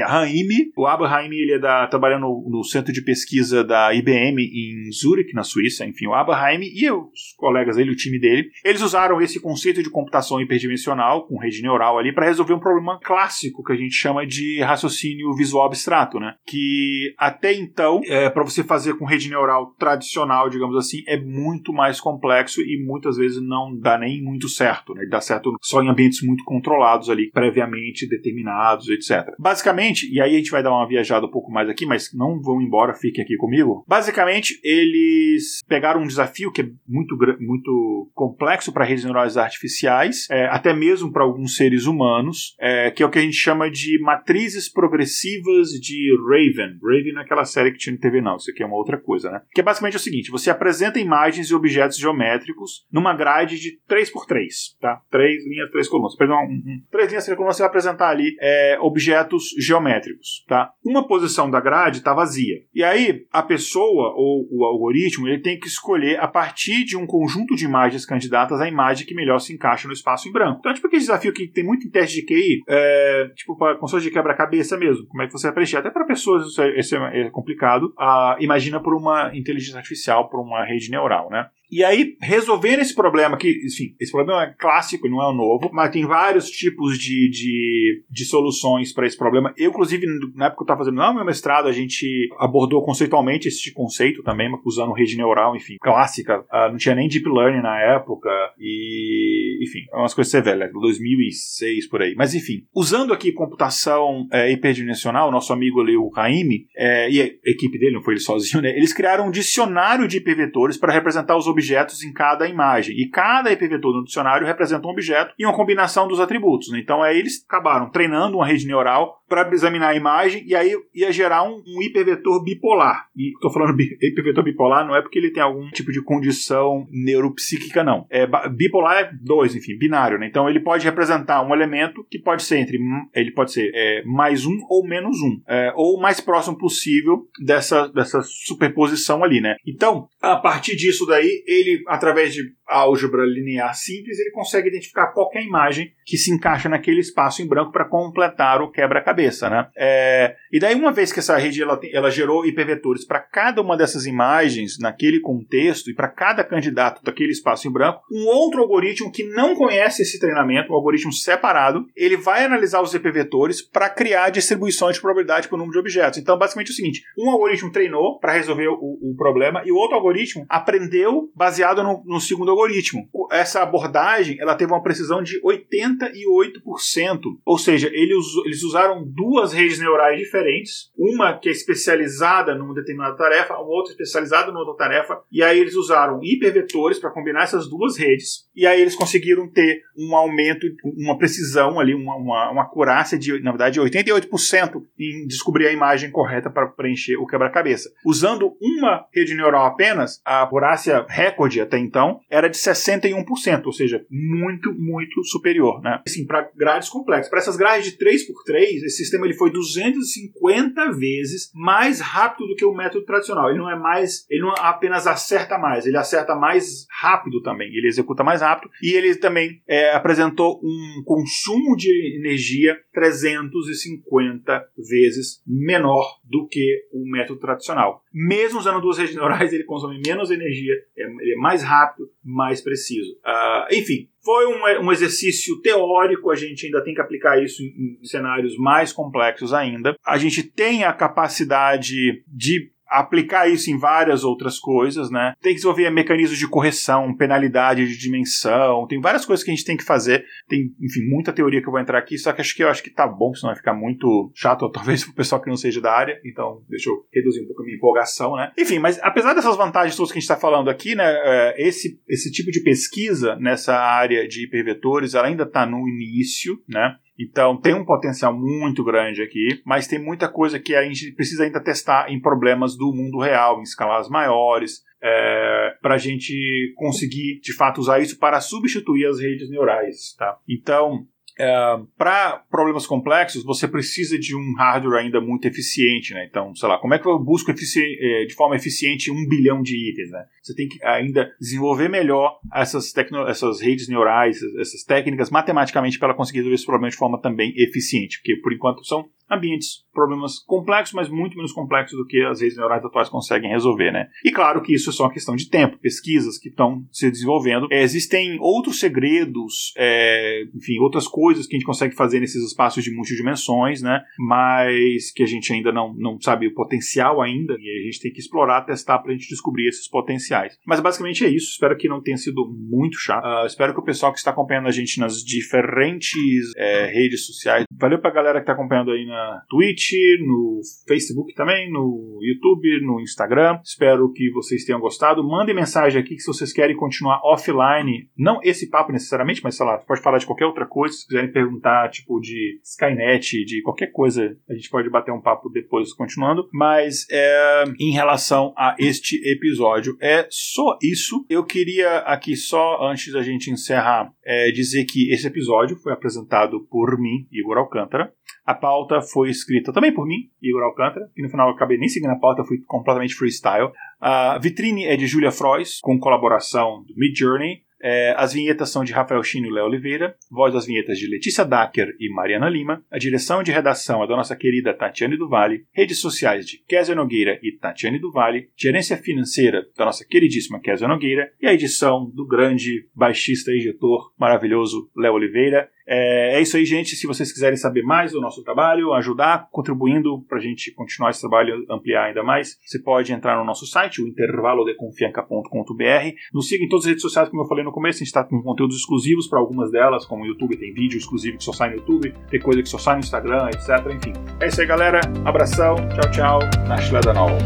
Haimi. O Abraham ele é da, trabalhando no, no, centro de pesquisa da IBM em Zurich, na Suíça, enfim, o Abraham e os colegas dele, o time dele, eles usaram esse conceito de computação hiperdimensional com rede neural ali para resolver um problema clássico que a gente chama de raciocínio visual abstrato, né? Que até então, é, para você fazer com rede neural tradicional, digamos assim, é muito mais complexo e muitas vezes não dá nem muito certo, né? Dá certo só em ambientes muito controlados ali, previamente determinados, etc. Basicamente, e aí a gente vai dar uma viajada um pouco mais aqui, mas não vão embora, fiquem aqui comigo. Basicamente, eles pegaram um desafio que é muito, muito complexo para redes neurais artificiais, é, até mesmo para alguns seres humanos, é, que é o que a gente chama de matrizes progressivas de Raven. Raven não é aquela série que tinha no TV, não. Isso aqui é uma outra coisa, né? Que é basicamente o seguinte: você apresenta imagens e objetos geométricos numa grade de 3x3, tá? Três linhas, três colunas. Perdão, um, um, três linhas, três colunas, você vai apresentar ali é, objetos geométricos, tá? Uma posição da grade está vazia. E aí, a pessoa ou o algoritmo, ele tem que escolher a partir de um conjunto de imagens candidatas a imagem que melhor se encaixa no espaço em branco. Então, é tipo aquele desafio que tem muito em teste de QI, é, tipo, para construção de quebra-cabeça mesmo. Como é que você vai preencher? Até para pessoas isso é, isso é complicado. Ah, imagina por uma inteligência artificial, por uma rede neural, né? E aí, resolver esse problema, que, enfim, esse problema é clássico, não é novo, mas tem vários tipos de, de, de soluções para esse problema. Eu, inclusive, na época que eu estava fazendo meu mestrado, a gente abordou conceitualmente esse conceito também, usando rede neural, enfim, clássica. Uh, não tinha nem deep learning na época, e, enfim, é umas coisas severas, 2006 por aí. Mas, enfim, usando aqui computação é, hiperdimensional, nosso amigo ali, o Raime, é, e a equipe dele, não foi ele sozinho, né? Eles criaram um dicionário de hipervetores para representar os objetos em cada imagem. E cada IPvetor no dicionário representa um objeto e uma combinação dos atributos. Né? Então, aí eles acabaram treinando uma rede neural para examinar a imagem e aí ia gerar um, um hipervetor bipolar. E estou falando bi, hipervetor bipolar não é porque ele tem algum tipo de condição neuropsíquica, não. É, bipolar é dois, enfim, binário. Né? Então, ele pode representar um elemento que pode ser entre ele pode ser é, mais um ou menos um, é, ou o mais próximo possível dessa, dessa superposição ali, né? Então, a partir disso daí, ele, através de álgebra linear simples, ele consegue identificar qualquer imagem que se encaixa naquele espaço em branco para completar o quebra-cabeça. Né? É, e daí, uma vez que essa rede ela, ela gerou hipervetores para cada uma dessas imagens, naquele contexto, e para cada candidato daquele espaço em branco, um outro algoritmo que não conhece esse treinamento, um algoritmo separado, ele vai analisar os hipervetores para criar distribuições de probabilidade o número de objetos. Então, basicamente é o seguinte: um algoritmo treinou para resolver o, o, problema e o outro algoritmo aprendeu baseado no, no segundo algoritmo. Essa abordagem ela teve uma precisão de 88%, ou seja, eles, usaram duas redes neurais diferentes, uma que é especializada numa determinada tarefa, uma outra especializada numa outra tarefa, e aí eles usaram hipervetores para combinar essas duas redes, e aí eles conseguiram ter um aumento, uma precisão ali, uma, uma, uma acurácia de, na verdade, 88% em descobrir a imagem correta para preencher o quebra-cabeça. Usando uma rede neural apenas, a acurácia recorde até então era de 61%, ou seja, muito, muito superior, né? Assim, para grades complexas. Para essas grades de 3x3, esse sistema ele foi 250 vezes mais rápido do que o método tradicional. Ele não é mais, ele não apenas acerta mais, ele acerta mais rápido também, ele executa mais rápido e ele também é, apresentou um consumo de energia 350 vezes menor do que o método tradicional. Mesmo usando duas redes neurais, ele consome menos energia, é, ele é mais rápido, mais preciso. Uh, enfim, foi um, um, exercício teórico, a gente ainda tem que aplicar isso em, em cenários mais complexos ainda. A gente tem a capacidade de aplicar isso em várias outras coisas, né? Tem que desenvolver mecanismos de correção, penalidade de dimensão, tem várias coisas que a gente tem que fazer. Tem, enfim, muita teoria que eu vou entrar aqui, só que acho que eu acho que tá bom, senão vai ficar muito chato, (laughs) talvez pro pessoal que não seja da área. Então, deixa eu reduzir um pouco a minha empolgação, né? Enfim, mas apesar dessas vantagens todas que a gente está falando aqui, né? É, esse, esse tipo de pesquisa nessa área de hipervetores, ela ainda está no início, né? Então tem um potencial muito grande aqui, mas tem muita coisa que a gente precisa ainda testar em problemas do mundo real, em escalas maiores, é, para a gente conseguir de fato usar isso para substituir as redes neurais. Tá? Então é, para problemas complexos, você precisa de um hardware ainda muito eficiente, né? Então, sei lá, como é que eu busco é, de forma eficiente um bilhão de itens, né? Você tem que ainda desenvolver melhor essas, essas redes neurais, essas técnicas matematicamente para conseguir resolver esse problema de forma também eficiente, porque por enquanto são ambientes, problemas complexos, mas muito menos complexos do que as redes neurais atuais conseguem resolver, né? E claro que isso é só uma questão de tempo, pesquisas que estão se desenvolvendo. É, existem outros segredos, é, enfim, outras coisas que a gente consegue fazer nesses espaços de multidimensões, né? Mas que a gente ainda não, não sabe o potencial ainda e a gente tem que explorar, testar para a gente descobrir esses potenciais. Mas basicamente é isso. Espero que não tenha sido muito chato. Uh, espero que o pessoal que está acompanhando a gente nas diferentes é, redes sociais, valeu para a galera que está acompanhando aí na Twitch, no Facebook também, no YouTube, no Instagram. Espero que vocês tenham gostado. Mandem mensagem aqui se vocês querem continuar offline. Não esse papo necessariamente, mas sei lá, pode falar de qualquer outra coisa. Se quiserem perguntar, tipo, de Skynet, de qualquer coisa, a gente pode bater um papo depois continuando. Mas é, em relação a este episódio, é só isso. Eu queria aqui só, antes da gente encerrar, é, dizer que esse episódio foi apresentado por mim, Igor Alcântara. A pauta foi escrita também por mim, Igor Alcântara, e no final eu acabei nem seguindo a pauta, fui completamente freestyle. A vitrine é de Julia Frois, com colaboração do Mid Journey. É, as vinhetas são de Rafael Chino e Léo Oliveira, voz das vinhetas de Letícia Dacker e Mariana Lima, a direção de redação é da nossa querida Tatiane Duvalle, redes sociais de Kézia Nogueira e Tatiane Duvalle, gerência financeira da nossa queridíssima Kézia Nogueira e a edição do grande baixista e editor maravilhoso Léo Oliveira. É, é, isso aí, gente. Se vocês quiserem saber mais do nosso trabalho, ajudar, contribuindo para a gente continuar esse trabalho, ampliar ainda mais, você pode entrar no nosso site, o intervalodeconfianca.com.br. Nos siga em todas as redes sociais, como eu falei no começo. A gente está com conteúdos exclusivos para algumas delas, como o YouTube tem vídeo exclusivo que só sai no YouTube, tem coisa que só sai no Instagram, etc. Enfim. É isso aí, galera. Abração. Tchau, tchau. Na Nova.